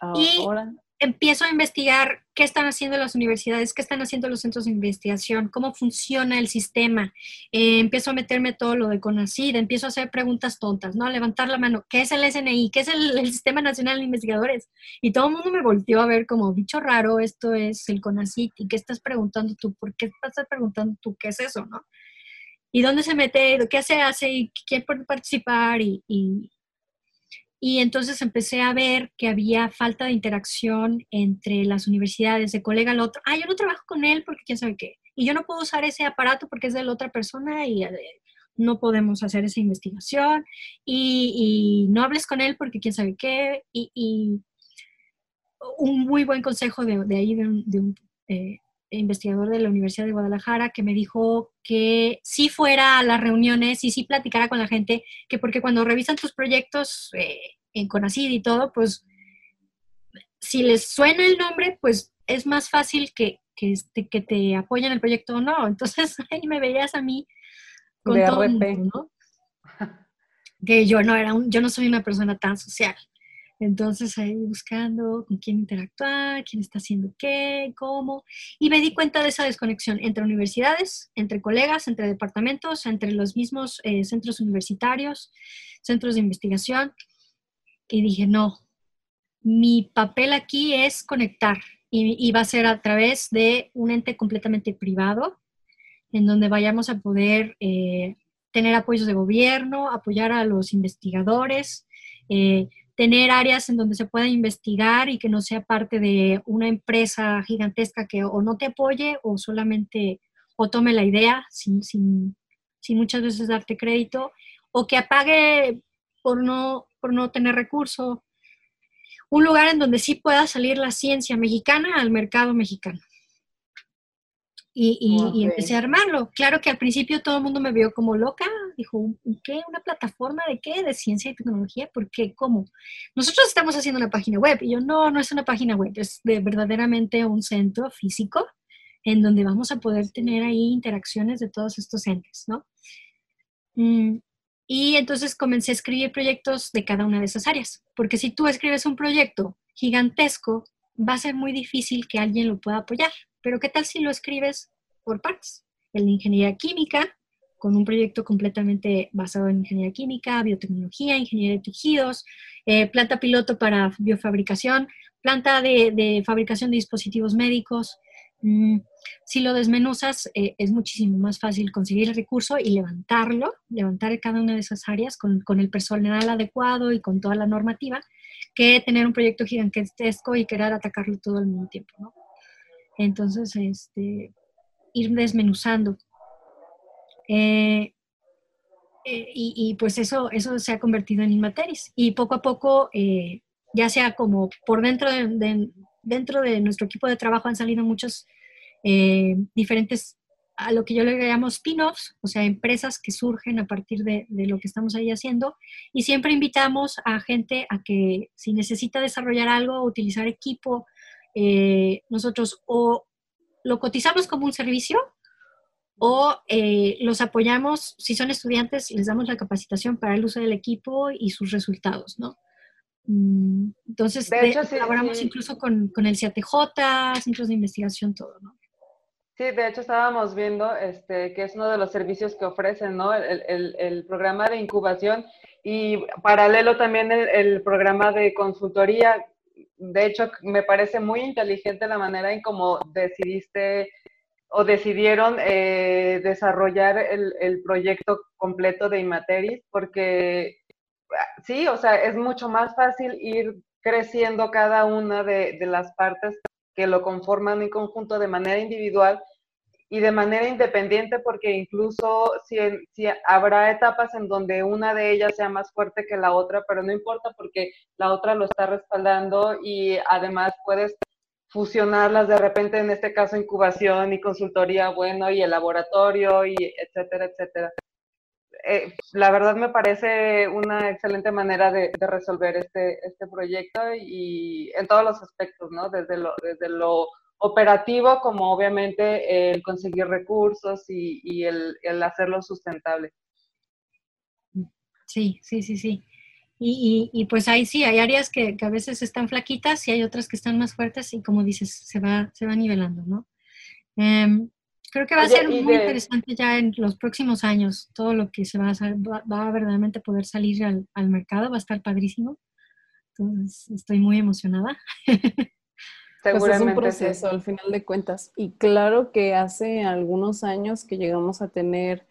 ahora empiezo a investigar qué están haciendo las universidades, qué están haciendo los centros de investigación, cómo funciona el sistema. Eh, empiezo a meterme todo lo de CONACID, empiezo a hacer preguntas tontas, ¿no? A levantar la mano, ¿qué es el SNI? ¿Qué es el, Sistema Nacional de Investigadores? Y todo el mundo me volteó a ver como, bicho raro, esto es el CONACID, ¿y qué estás preguntando tú? ¿Por qué estás preguntando tú qué es eso, no? ¿Y dónde se mete? ¿Qué se hace? ¿Y quién puede participar? y, y entonces empecé a ver que había falta de interacción entre las universidades, de colega al otro. Ah, yo no trabajo con él porque quién sabe qué. Y yo no puedo usar ese aparato porque es de la otra persona y eh, no podemos hacer esa investigación. Y, no hables con él porque quién sabe qué. Y, un muy buen consejo de, ahí, de un, eh, investigador de la Universidad de Guadalajara, que me dijo que si fuera a las reuniones y si platicara con la gente, que porque cuando revisan tus proyectos eh, en Conacid y todo, pues si les suena el nombre, pues es más fácil que, que, este, que te apoyen el proyecto o no. Entonces ahí me veías a mí con todo ¿no? Que yo no era un, yo no soy una persona tan social. Entonces ahí buscando con quién interactuar, quién está haciendo qué, cómo. Y me di cuenta de esa desconexión entre universidades, entre colegas, entre departamentos, entre los mismos eh, centros universitarios, centros de investigación. Y dije, no, mi papel aquí es conectar y, va a ser a través de un ente completamente privado, en donde vayamos a poder eh, tener apoyos de gobierno, apoyar a los investigadores, eh, tener áreas en donde se pueda investigar y que no sea parte de una empresa gigantesca que o no te apoye o solamente o tome la idea sin, sin, sin muchas veces darte crédito o que apague por no, por no tener recurso. Un lugar en donde sí pueda salir la ciencia mexicana al mercado mexicano. Y, empecé a armarlo. Claro que al principio todo el mundo me vio como loca. Dijo, ¿qué? ¿Una plataforma de qué? ¿De ciencia y tecnología? ¿Por qué? ¿Cómo? Nosotros estamos haciendo una página web. Y yo, no, no es una página web, es de verdaderamente un centro físico en donde vamos a poder tener ahí interacciones de todos estos entes, ¿no? Mm, y entonces comencé a escribir proyectos de cada una de esas áreas. Porque si tú escribes un proyecto gigantesco, va a ser muy difícil que alguien lo pueda apoyar pero ¿qué tal si lo escribes por partes? El de ingeniería química, con un proyecto completamente basado en ingeniería química, biotecnología, ingeniería de tejidos, eh, planta piloto para biofabricación, planta de, fabricación de dispositivos médicos. Mm, si lo desmenuzas, eh, es muchísimo más fácil conseguir el recurso y levantarlo, levantar cada una de esas áreas con, con el personal adecuado y con toda la normativa, que tener un proyecto gigantesco y querer atacarlo todo al mismo tiempo. Entonces, este, ir desmenuzando. Eh, eh, y, pues eso, eso se ha convertido en Inmateris. Y poco a poco, eh, ya sea como por dentro de, dentro de nuestro equipo de trabajo han salido muchos diferentes, a lo que yo le llamo spin-offs, o sea, empresas que surgen a partir de, de, lo que estamos ahí haciendo. Y siempre invitamos a gente a que si necesita desarrollar algo, utilizar equipo, eh, nosotros o lo cotizamos como un servicio o eh, los apoyamos, si son estudiantes, les damos la capacitación para el uso del equipo y sus resultados, ¿no? Mm, entonces, de hecho, colaboramos incluso con, con, el CATJ, centros de investigación, todo, ¿no? Sí, de hecho estábamos viendo este, que es uno de los servicios que ofrecen, ¿no? El, el, el programa de incubación y paralelo también el, el, programa de consultoría de hecho, me parece muy inteligente la manera en cómo decidiste o decidieron eh, desarrollar el, proyecto completo de Imateris, porque sí, o sea, es mucho más fácil ir creciendo cada una de, de las partes que lo conforman en conjunto de manera individual y de manera independiente, porque incluso si, si, habrá etapas en donde una de ellas sea más fuerte que la otra, pero no importa porque la otra lo está respaldando y además puedes fusionarlas de repente, en este caso incubación y consultoría, bueno, y el laboratorio, y etcétera, etcétera. Eh, la verdad me parece una excelente manera de, resolver este, este proyecto y en todos los aspectos, ¿no? Desde lo, desde lo operativo como obviamente el conseguir recursos y, el, hacerlo sustentable. Sí, sí, sí, sí. Y, pues ahí sí, hay áreas que, a veces están flaquitas y hay otras que están más fuertes y como dices, se va, se va nivelando, ¿no? Em, creo que va a ser muy interesante ya en los próximos años, todo lo que se va a, va, va a verdaderamente poder salir al, al mercado, va a estar padrísimo. Entonces, estoy muy emocionada. Pues es un proceso al final de cuentas. Y claro que hace algunos años que llegamos a tener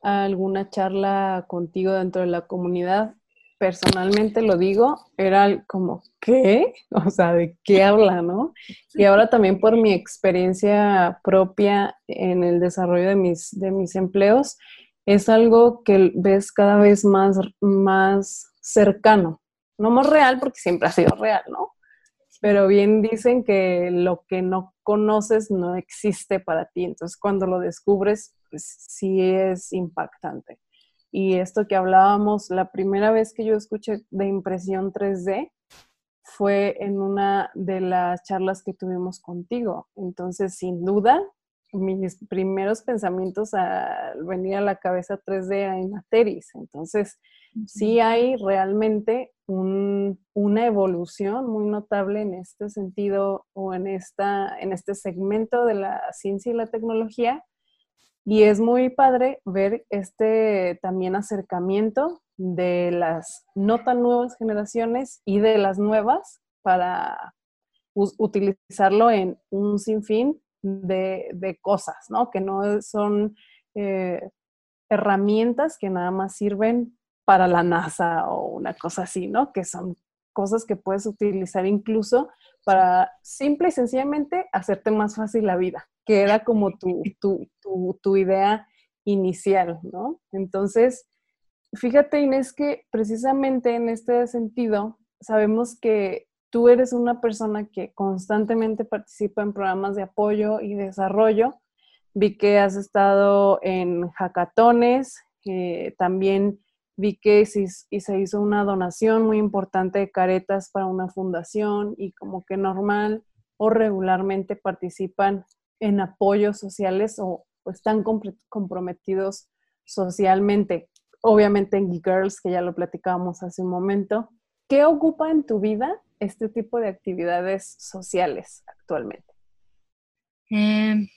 alguna charla contigo dentro de la comunidad, personalmente lo digo, era como, ¿qué? O sea, ¿de qué habla, no? Y ahora también por mi experiencia propia en el desarrollo de mis, de mis empleos, es algo que ves cada vez más, más cercano, no más real porque siempre ha sido real, ¿no? pero bien dicen que lo que no conoces no existe para ti, entonces cuando lo descubres, pues sí es impactante. Y esto que hablábamos, la primera vez que yo escuché de impresión 3D fue en una de las charlas que tuvimos contigo. Entonces, sin duda, mis primeros pensamientos al venir a la cabeza 3D era en Materis. Entonces, sí hay realmente una evolución muy notable en este sentido o en, esta, en este segmento de la ciencia y la tecnología. Y es muy padre ver este también acercamiento de las no tan nuevas generaciones y de las nuevas para utilizarlo en un sinfín de, de cosas, ¿no? Que no son eh, herramientas que nada más sirven para la NASA o una cosa así, ¿no? Que son cosas que puedes utilizar incluso para simple y sencillamente hacerte más fácil la vida, que era como tu, tu, tu, tu idea inicial, ¿no? Entonces, fíjate Inés que precisamente en este sentido sabemos que tú eres una persona que constantemente participa en programas de apoyo y desarrollo vi que has estado en hackatones, también vi que se hizo una donación muy importante de caretas para una fundación y como que normal o regularmente participan en apoyos sociales o, están comprometidos socialmente. Obviamente en Girls, que ya lo platicábamos hace un momento. ¿Qué ocupa en tu vida este tipo de actividades sociales actualmente? Eh,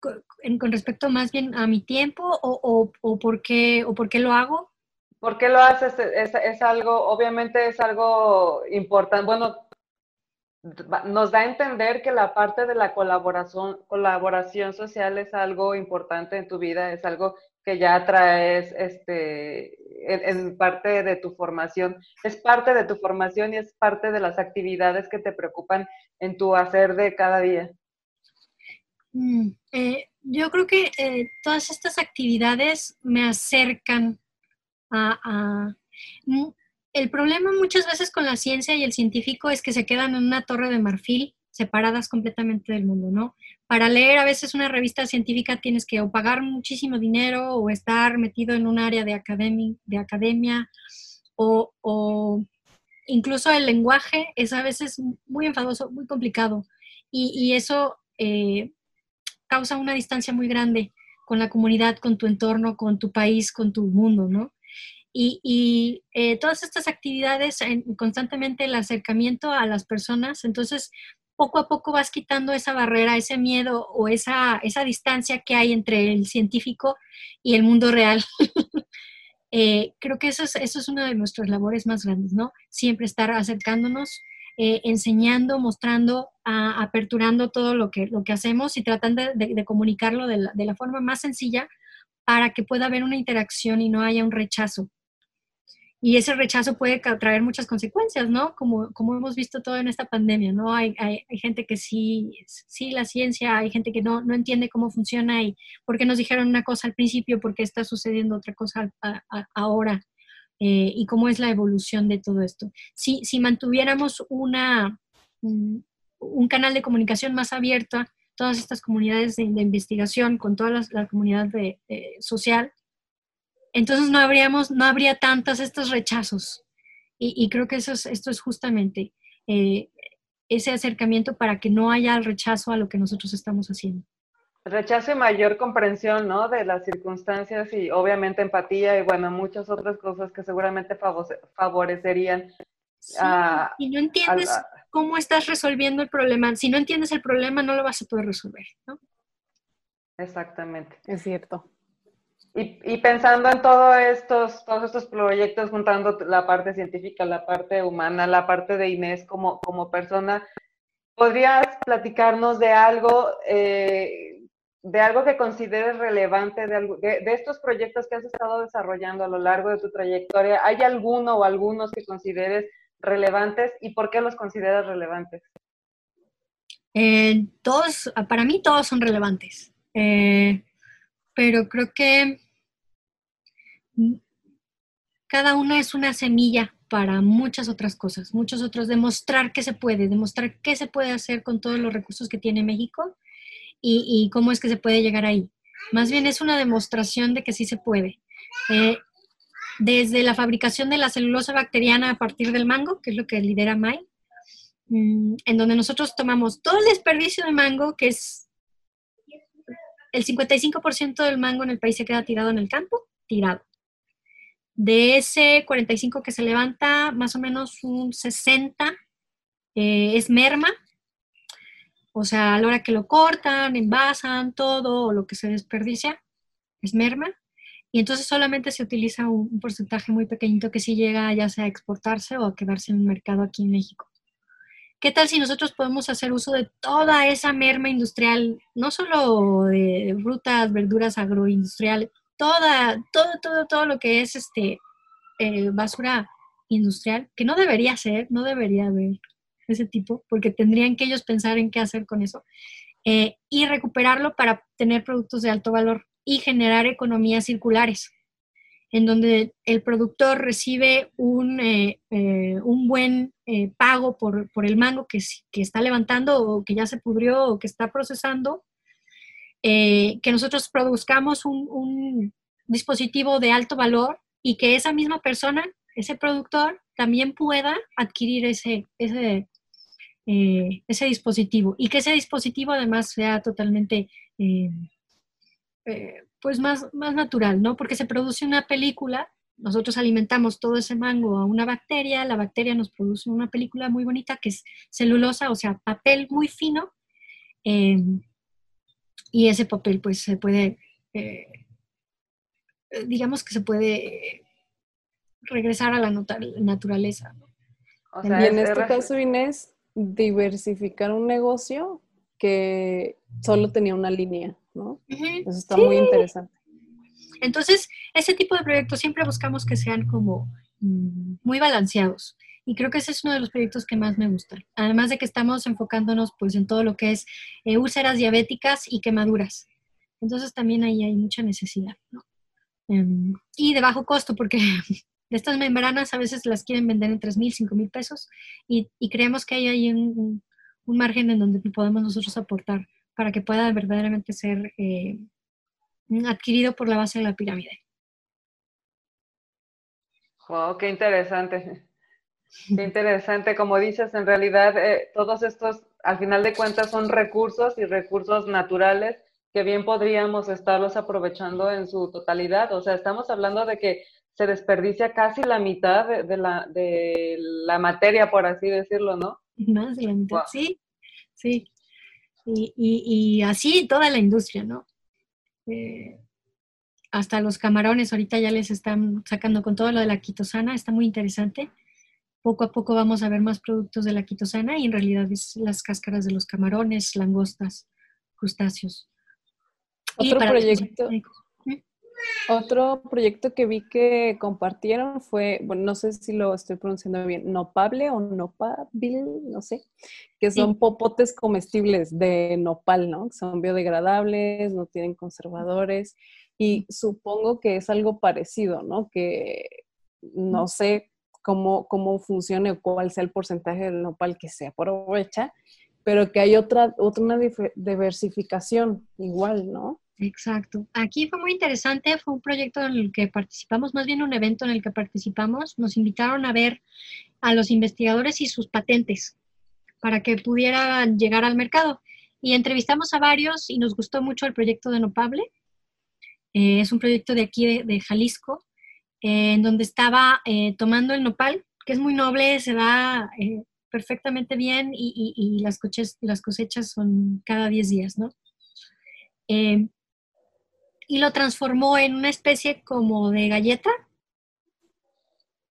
con, respecto más bien a mi tiempo o, o, por, qué, o por qué lo hago? ¿Por qué lo haces? Es, es, algo, obviamente es algo importante. Bueno, nos da a entender que la parte de la colaboración, colaboración social es algo importante en tu vida, es algo que ya traes este, en, parte de tu formación, es parte de tu formación y es parte de las actividades que te preocupan en tu hacer de cada día. Mm, eh, yo creo que eh, todas estas actividades me acercan a, mm, El problema muchas veces con la ciencia y el científico es que se quedan en una torre de marfil separadas completamente del mundo, ¿no? Para leer a veces una revista científica tienes que o pagar muchísimo dinero o estar metido en un área de, academia, de academia o, incluso el lenguaje es a veces muy enfadoso, muy complicado y, eso eh, causa una distancia muy grande con la comunidad, con tu entorno, con tu país, con tu mundo, ¿no? Y, eh, todas estas actividades, constantemente el acercamiento a las personas, entonces poco a poco vas quitando esa barrera, ese miedo o esa, esa distancia que hay entre el científico y el mundo real. Eh, creo que eso es, eso es una de nuestras labores más grandes, ¿no? Siempre estar acercándonos eh, enseñando, mostrando, aperturando todo lo que, lo que hacemos y tratando de, comunicarlo de la, de la, forma más sencilla para que pueda haber una interacción y no haya un rechazo. Y ese rechazo puede traer muchas consecuencias, ¿no? Como, como hemos visto todo en esta pandemia, ¿no? Hay, hay, gente que sí, sí la ciencia, hay gente que no, no entiende cómo funciona y por qué nos dijeron una cosa al principio, por qué está sucediendo otra cosa ahora. Eh, y cómo es la evolución de todo esto. Si, si mantuviéramos una, un, canal de comunicación más abierto, todas estas comunidades de, investigación, con toda la, comunidad de, social, entonces no, habríamos, no habría tantos estos rechazos. Y, creo que eso esto es justamente eh, ese acercamiento para que no haya el rechazo a lo que nosotros estamos haciendo. Rechazo y mayor comprensión, ¿no? De las circunstancias y obviamente empatía y bueno, muchas otras cosas que seguramente favorecerían. si no entiendes cómo estás resolviendo el problema, si no entiendes el problema no lo vas a poder resolver, ¿no? Exactamente. Es cierto. Y, pensando en todos estos, todos estos proyectos, juntando la parte científica, la parte humana, la parte de Inés como, como persona, ¿podrías platicarnos de algo eh, de algo que consideres relevante, de, de, estos proyectos que has estado desarrollando a lo largo de tu trayectoria, ¿hay alguno o algunos que consideres relevantes y por qué los consideras relevantes? Eh, todos, para mí todos son relevantes, eh, pero creo que cada una es una semilla para muchas otras cosas, muchos otros, demostrar que se puede, demostrar qué se puede hacer con todos los recursos que tiene México y, cómo es que se puede llegar ahí. Más bien es una demostración de que sí se puede. Eh, desde la fabricación de la celulosa bacteriana a partir del mango, que es lo que lidera MAI, mm, en donde nosotros tomamos todo el desperdicio de mango, que es el 55% del mango en el país se queda tirado en el campo, tirado. De ese 45 que se levanta, más o menos un 60 eh, es merma, o sea, a la hora que lo cortan, envasan todo o lo que se desperdicia, es merma. Y entonces solamente se utiliza un, porcentaje muy pequeñito que sí llega ya sea a exportarse o a quedarse en el mercado aquí en México. ¿Qué tal si nosotros podemos hacer uso de toda esa merma industrial, no solo de frutas, verduras agroindustriales, toda, todo, todo, todo lo que es este eh, basura industrial, que no debería ser, no debería haber ese tipo, porque tendrían que ellos pensar en qué hacer con eso, eh, y recuperarlo para tener productos de alto valor y generar economías circulares, en donde el productor recibe un, eh, eh, un buen pago por, por, el mango que, que está levantando o que ya se pudrió o que está procesando, eh, que nosotros produzcamos un, dispositivo de alto valor y que esa misma persona, ese productor, también pueda adquirir ese, ese, eh, ese dispositivo. Y que ese dispositivo además sea totalmente eh, pues más, más natural, ¿no? Porque se produce una película nosotros alimentamos todo ese mango a una bacteria, la bacteria nos produce una película muy bonita que es celulosa, o sea, papel muy fino, em, y ese papel pues se puede, eh, digamos que se puede regresar a la naturaleza. y en este caso, Inés, diversificar un negocio que solo tenía una línea, ¿no? Eso está muy interesante. Entonces, ese tipo de proyectos siempre buscamos que sean como mm, muy balanceados. Y creo que ese es uno de los proyectos que más me gustan. Además de que estamos enfocándonos pues en todo lo que es eh, úlceras diabéticas y quemaduras. Entonces también ahí hay mucha necesidad. ¿no? Em, y de bajo costo, porque estas membranas a veces las quieren vender en 3 mil, 5 mil pesos y, creemos que hay ahí un, margen en donde podemos nosotros aportar para que pueda verdaderamente ser eh, adquirido por la base de la pirámide. Wow, qué interesante. Qué interesante. Como dices, en realidad eh, todos estos, al final de cuentas, son recursos y recursos naturales que bien podríamos estarlos aprovechando en su totalidad. O sea, estamos hablando de que se desperdicia casi la mitad de, la, de la materia, por así decirlo, ¿no? Más de la mitad, sí, sí. Y, y, así toda la industria, ¿no? Eh, hasta los camarones ahorita ya les están sacando con todo lo de la quitosana, está muy interesante. Poco a poco vamos a ver más productos de la quitosana y en realidad es las cáscaras de los camarones, langostas, crustáceos. Otro proyecto. Otro proyecto que vi que compartieron fue, bueno, no sé si lo estoy pronunciando bien, nopable o nopabil, no sé, que son popotes comestibles de nopal, ¿no? Son biodegradables, no tienen conservadores y supongo que es algo parecido, ¿no? Que no sé cómo, cómo funcione o cuál sea el porcentaje del nopal que se aprovecha, pero que hay otra, otra una diversificación igual, ¿no? Exacto. Aquí fue muy interesante, fue un proyecto en el que participamos, más bien un evento en el que participamos. Nos invitaron a ver a los investigadores y sus patentes para que pudieran llegar al mercado. Y entrevistamos a varios y nos gustó mucho el proyecto de Nopable. Eh, es un proyecto de aquí de, Jalisco, eh, en donde estaba eh, tomando el nopal, que es muy noble, se da perfectamente bien y, las, coches, las cosechas son cada 10 días, ¿no? Y lo transformó en una especie como de galleta.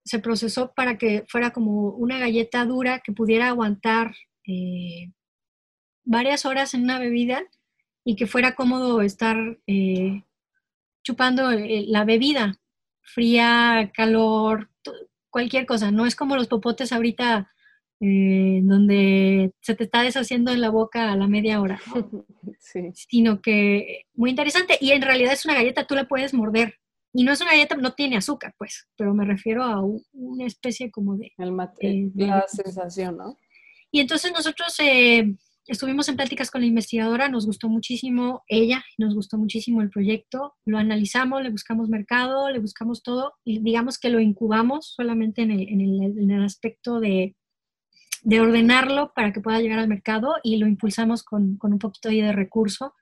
Se procesó para que fuera como una galleta dura que pudiera aguantar eh, varias horas en una bebida y que fuera cómodo estar eh, chupando eh, la bebida, fría, calor, cualquier cosa. No es como los popotes ahorita eh, donde se te está deshaciendo en la boca a la media hora, sí. sino que muy interesante y en realidad es una galleta, tú la puedes morder y no es una galleta, no tiene azúcar, pues, pero me refiero a una especie como de... El eh, la sensación, ¿no? Y entonces nosotros eh, estuvimos en pláticas con la investigadora, nos gustó muchísimo ella, nos gustó muchísimo el proyecto, lo analizamos, le buscamos mercado, le buscamos todo y digamos que lo incubamos solamente en en el aspecto de de ordenarlo para que pueda llegar al mercado y lo impulsamos con, un poquito de recurso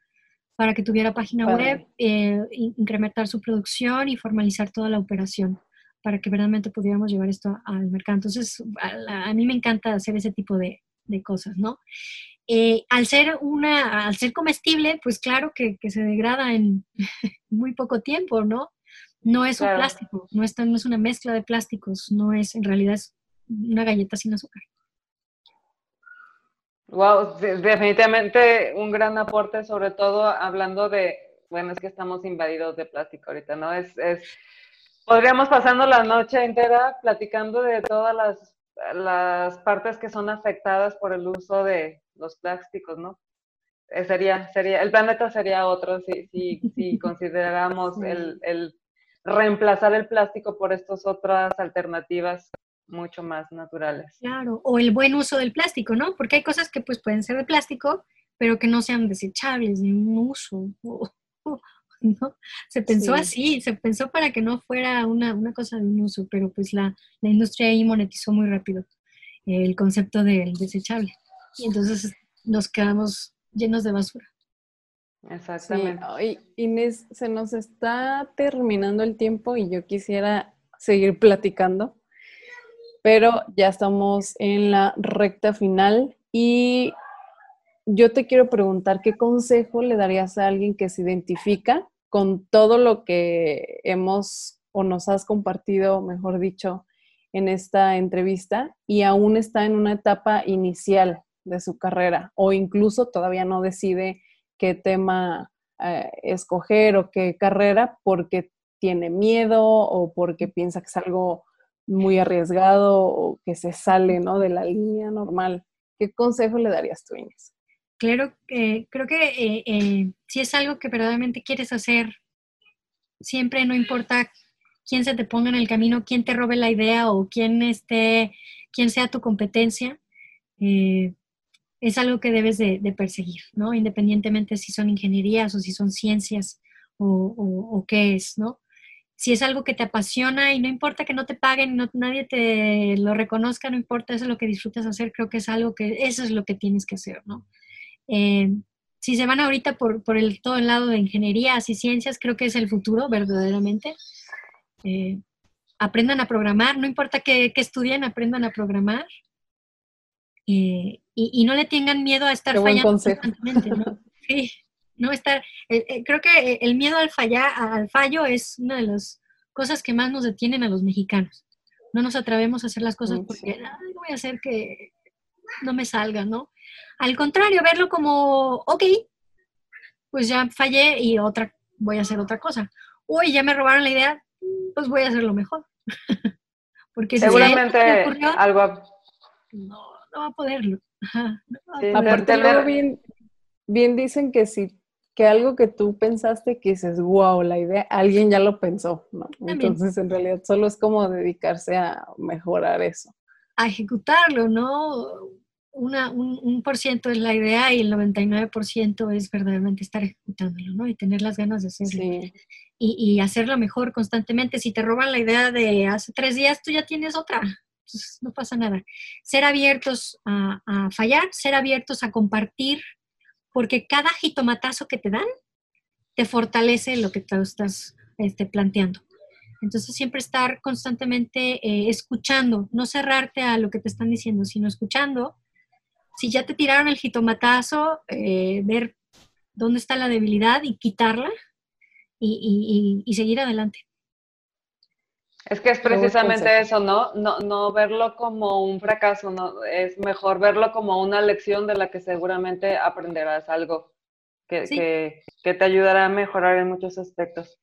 para que tuviera página web, eh, incrementar su producción y formalizar toda la operación para que verdaderamente pudiéramos llevar esto al mercado. Entonces, a, mí me encanta hacer ese tipo de, cosas, ¿no? Eh, al, ser una, al ser comestible, pues claro que, se degrada en muy poco tiempo, ¿no? No es un plástico, no es, no es una mezcla de plásticos, no es, en realidad es una galleta sin azúcar. Wow, definitivamente un gran aporte, sobre todo hablando de, bueno, es que estamos invadidos de plástico ahorita, ¿no? Es, es podríamos pasando la noche entera platicando de todas las, las partes que son afectadas por el uso de los plásticos, ¿no? Eh, sería, sería, el planeta sería otro si, si, si consideramos el, el reemplazar el plástico por estas otras alternativas mucho más naturales. Claro, o el buen uso del plástico, ¿no? Porque hay cosas que pues pueden ser de plástico, pero que no sean desechables de un uso. ¿no? Se pensó así, se pensó para que no fuera una, cosa de un uso, pero pues la, la industria ahí monetizó muy rápido el concepto del desechable. Y entonces nos quedamos llenos de basura. Exactamente. Inés, se nos está terminando el tiempo y yo quisiera seguir platicando, pero ya estamos en la recta final y yo te quiero preguntar qué consejo le darías a alguien que se identifica con todo lo que hemos o nos has compartido, mejor dicho, en esta entrevista y aún está en una etapa inicial de su carrera o incluso todavía no decide qué tema eh, escoger o qué carrera porque tiene miedo o porque piensa que es algo muy arriesgado o que se sale ¿no? de la línea normal. ¿Qué consejo le darías tú, Inés? Claro, creo que eh, eh, si es algo que verdaderamente quieres hacer, siempre no importa quién se te ponga en el camino, quién te robe la idea o quién, esté, quién sea tu competencia, es algo que debes de, perseguir, ¿no? Independientemente si son ingenierías o si son ciencias o, qué es, ¿no? Si es algo que te apasiona y no importa que no te paguen, no, nadie te lo reconozca, no importa, eso es lo que disfrutas hacer, creo que es algo que, eso es lo que tienes que hacer, ¿no? Eh, si se van ahorita por, el, todo el lado de ingenierías y ciencias, creo que es el futuro, verdaderamente. Eh, aprendan a programar, no importa qué, qué estudien, aprendan a programar. Eh, y, no le tengan miedo a estar fallando constantemente, ¿no? Sí, no estar, eh, eh, creo que el miedo al, fallar, al fallo es una de las cosas que más nos detienen a los mexicanos. No nos atrevemos a hacer las cosas porque voy a hacer que no me salga, ¿no? Al contrario, verlo como, ok, pues ya fallé y otra, voy a hacer otra cosa. Uy, ya me robaron la idea, pues voy a hacerlo mejor. porque seguramente algo no, no va a poderlo. Aparte, luego bien, bien dicen que si que algo que tú pensaste que dices, wow, la idea, alguien ya lo pensó, ¿no? Entonces, en realidad, solo es como dedicarse a mejorar eso. A ejecutarlo, ¿no? Una, un, por ciento es la idea y el 99% es verdaderamente estar ejecutándolo, ¿no? Y tener las ganas de hacerlo. Y, y hacerlo mejor constantemente. Si te roban la idea de hace tres días, tú ya tienes otra. Pues, no pasa nada. Ser abiertos a, fallar, ser abiertos a compartir, porque cada jitomatazo que te dan te fortalece lo que tú estás este, planteando. Entonces siempre estar constantemente eh, escuchando, no cerrarte a lo que te están diciendo, sino escuchando. Si ya te tiraron el jitomatazo, eh, ver dónde está la debilidad y quitarla y seguir adelante. Es que es precisamente eso, ¿no? ¿no? No verlo como un fracaso, ¿no? Es mejor verlo como una lección de la que seguramente aprenderás algo que, que, te ayudará a mejorar en muchos aspectos.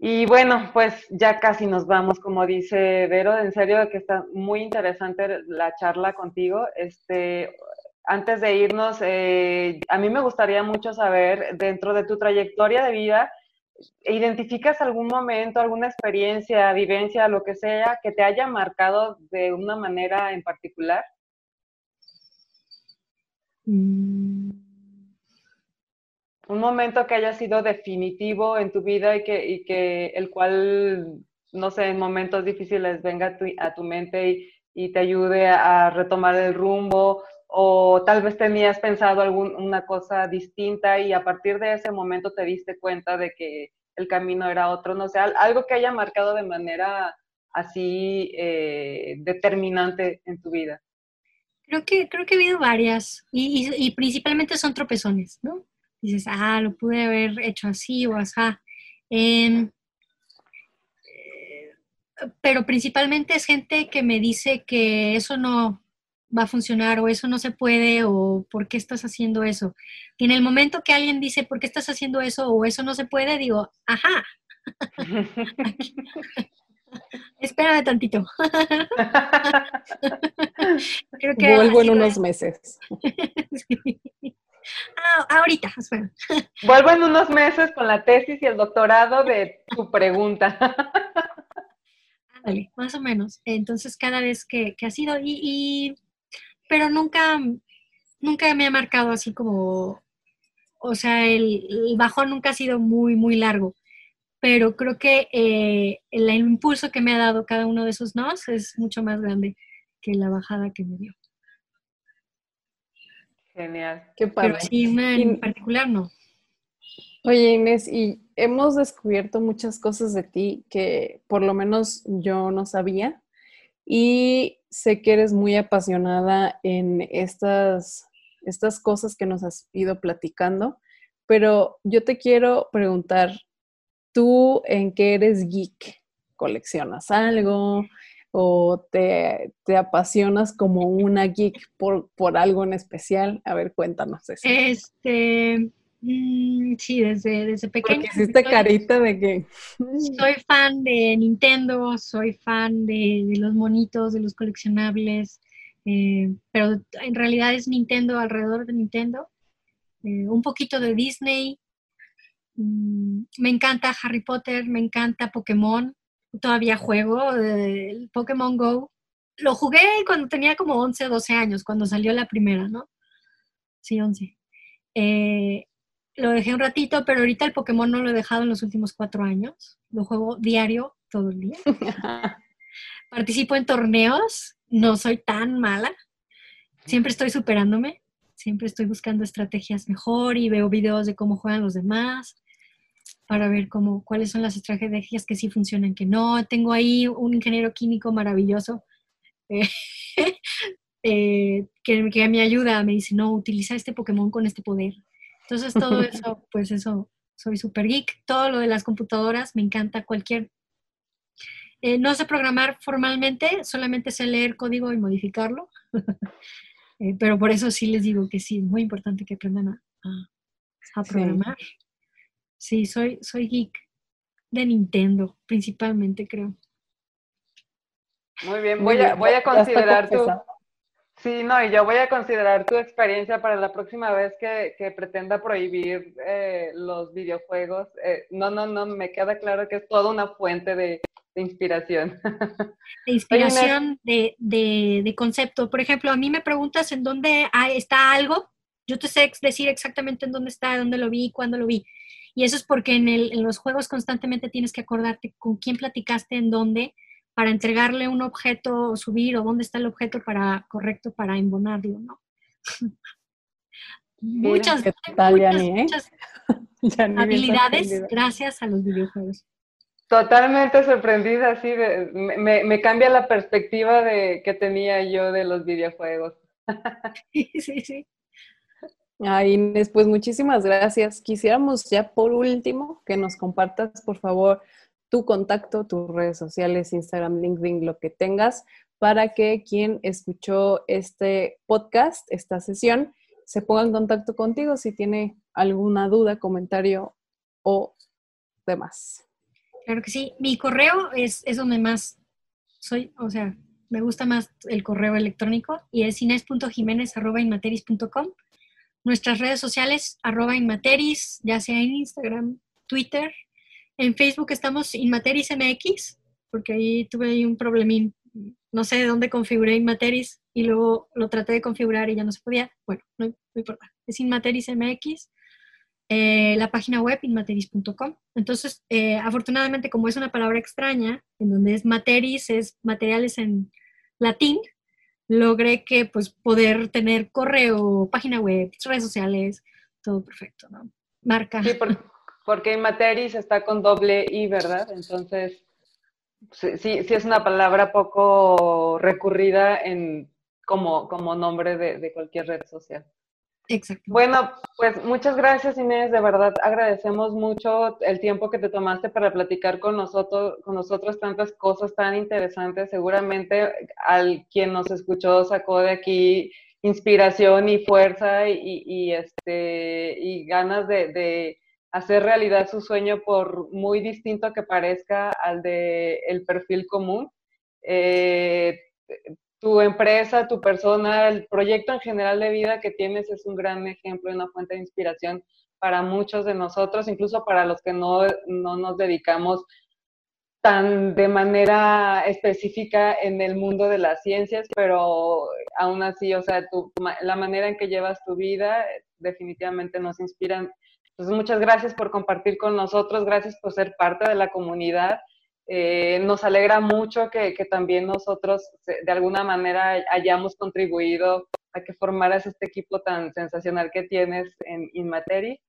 Y bueno, pues ya casi nos vamos, como dice Vero, en serio que está muy interesante la charla contigo. Este, antes de irnos, eh, a mí me gustaría mucho saber, dentro de tu trayectoria de vida, ¿Identificas algún momento, alguna experiencia, vivencia, lo que sea, que te haya marcado de una manera en particular? Mm. Un momento que haya sido definitivo en tu vida y que, que el cual, no sé, en momentos difíciles venga a tu, mente y, te ayude a retomar el rumbo o tal vez tenías pensado alguna cosa distinta y a partir de ese momento te diste cuenta de que el camino era otro, no sé, algo que haya marcado de manera así eh, determinante en tu vida. Creo que, creo que ha habido varias y, principalmente son tropezones, ¿no? Dices, ah, lo pude haber hecho así o así. Em, eh, pero principalmente es gente que me dice que eso no, va a funcionar o eso no se puede o por qué estás haciendo eso. Y en el momento que alguien dice por qué estás haciendo eso o eso no se puede, digo, ajá. Espérame tantito. Creo que Vuelvo en unos meses. ah, ahorita, espera. Vuelvo en unos meses con la tesis y el doctorado de tu pregunta. Vale, más o menos. Entonces, cada vez que, ha sido, y pero nunca, nunca me ha marcado así como, o sea, el, bajón nunca ha sido muy, muy largo, pero creo que eh, el, impulso que me ha dado cada uno de esos nos es mucho más grande que la bajada que me dio. Genial. Qué padre. Pero sí, en particular no. Oye, Inés, y hemos descubierto muchas cosas de ti que por lo menos yo no sabía. Y sé que eres muy apasionada en estas, estas cosas que nos has ido platicando, pero yo te quiero preguntar, ¿tú en qué eres geek? ¿Coleccionas algo? ¿O te, apasionas como una geek por, por algo en especial? A ver, cuéntanos eso. Este, Mm, sí, desde, desde pequeña. Porque hiciste carita de que... Soy fan de Nintendo, soy fan de, los monitos, de los coleccionables, eh, pero en realidad es Nintendo alrededor de Nintendo. Eh, un poquito de Disney. Mm, me encanta Harry Potter, me encanta Pokémon. Todavía juego el Pokémon Go. Lo jugué cuando tenía como 11 o 12 años, cuando salió la primera, ¿no? Sí, 11. Eh, lo dejé un ratito, pero ahorita el Pokémon no lo he dejado en los últimos cuatro años. Lo juego diario, todo el día. Participo en torneos, no soy tan mala. Siempre estoy superándome, siempre estoy buscando estrategias mejor y veo videos de cómo juegan los demás para ver cómo, cuáles son las estrategias que sí funcionan, que no. Tengo ahí un ingeniero químico maravilloso eh, eh, que, que me ayuda, me dice, no, utiliza este Pokémon con este poder entonces todo eso, pues eso, soy super geek. Todo lo de las computadoras, me encanta cualquier... Eh, no sé programar formalmente, solamente sé leer código y modificarlo. Eh, pero por eso sí les digo que sí, es muy importante que aprendan a, programar. Sí. soy, soy geek de Nintendo, principalmente creo. Muy bien, voy a, voy a considerar tu, Sí, no, y yo voy a considerar tu experiencia para la próxima vez que, pretenda prohibir eh, los videojuegos. Eh, no, no, no, me queda claro que es toda una fuente de, inspiración. De inspiración, de, de, concepto. Por ejemplo, a mí me preguntas en dónde está algo, yo te sé decir exactamente en dónde está, dónde lo vi, cuándo lo vi. Y eso es porque en, el, en los juegos constantemente tienes que acordarte con quién platicaste, en dónde, para entregarle un objeto o subir o dónde está el objeto para correcto para embonarlo, ¿no? muchas, muchas, habilidades gracias a los videojuegos. Totalmente sorprendida, sí, me, cambia la perspectiva de que tenía yo de los videojuegos. sí, sí, sí. Ay, Inés, pues muchísimas gracias. Quisiéramos ya por último que nos compartas, por favor, tu contacto, tus redes sociales, Instagram, LinkedIn, lo que tengas, para que quien escuchó este podcast, esta sesión, se ponga en contacto contigo si tiene alguna duda, comentario o demás. Claro que sí. Mi correo es, es donde más soy, o sea, me gusta más el correo electrónico y es ines.jiménez.inmateris.com. Nuestras redes sociales, arroba inmateris, ya sea en Instagram, Twitter, en Facebook estamos Inmateris MX, porque ahí tuve un problemín. No sé de dónde configuré Inmateris y luego lo traté de configurar y ya no se podía. Bueno, no, importa. Es Inmateris MX. Eh, la página web inmateris.com. Entonces, eh, afortunadamente, como es una palabra extraña, en donde es materis, es materiales en latín, logré que pues poder tener correo, página web, redes sociales, todo perfecto, ¿no? Marca. Sí, porque Inmateris está con doble I, ¿verdad? Entonces, sí, sí, es una palabra poco recurrida en, como, como nombre de, cualquier red social. Exacto. Bueno, pues muchas gracias Inés, de verdad agradecemos mucho el tiempo que te tomaste para platicar con nosotros, con nosotros tantas cosas tan interesantes. Seguramente al quien nos escuchó sacó de aquí inspiración y fuerza y, este, y ganas de hacer realidad su sueño por muy distinto que parezca al de el perfil común. Eh, tu empresa, tu persona, el proyecto en general de vida que tienes es un gran ejemplo y una fuente de inspiración para muchos de nosotros, incluso para los que no, no nos dedicamos tan de manera específica en el mundo de las ciencias, pero aún así, o sea, la manera en que llevas tu vida definitivamente nos inspiran. Entonces, muchas gracias por compartir con nosotros, gracias por ser parte de la comunidad. Eh, nos alegra mucho que, que, también nosotros de alguna manera hayamos contribuido a que formaras este equipo tan sensacional que tienes en Inmateri.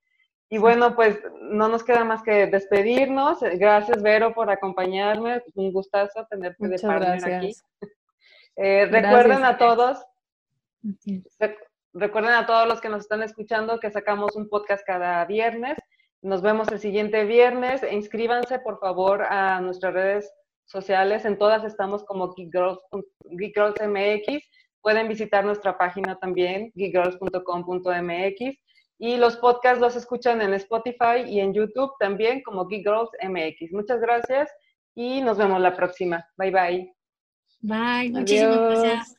Y bueno, pues no nos queda más que despedirnos. Gracias, Vero, por acompañarme. Un gustazo tenerte de partner aquí. Eh, recuerden a todos, recuerden a todos los que nos están escuchando que sacamos un podcast cada viernes. Nos vemos el siguiente viernes. Inscríbanse, por favor, a nuestras redes sociales. En todas estamos como Geek Girls, Geek Girls MX. Pueden visitar nuestra página también, geekgirls.com.mx. Y los podcasts los escuchan en Spotify y en YouTube también como Geek Girls MX. Muchas gracias y nos vemos la próxima. Bye bye. Bye, muchísimas gracias.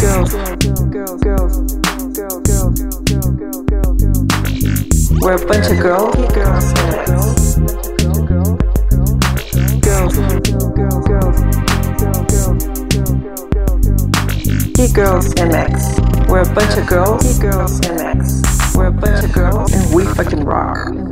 We're a bunch of girls. Girls MX. Girls, girls, girls, Geek Girls MX. We're a bunch of girls. Geek Girls MX. We're a bunch of girls, and we fucking rock.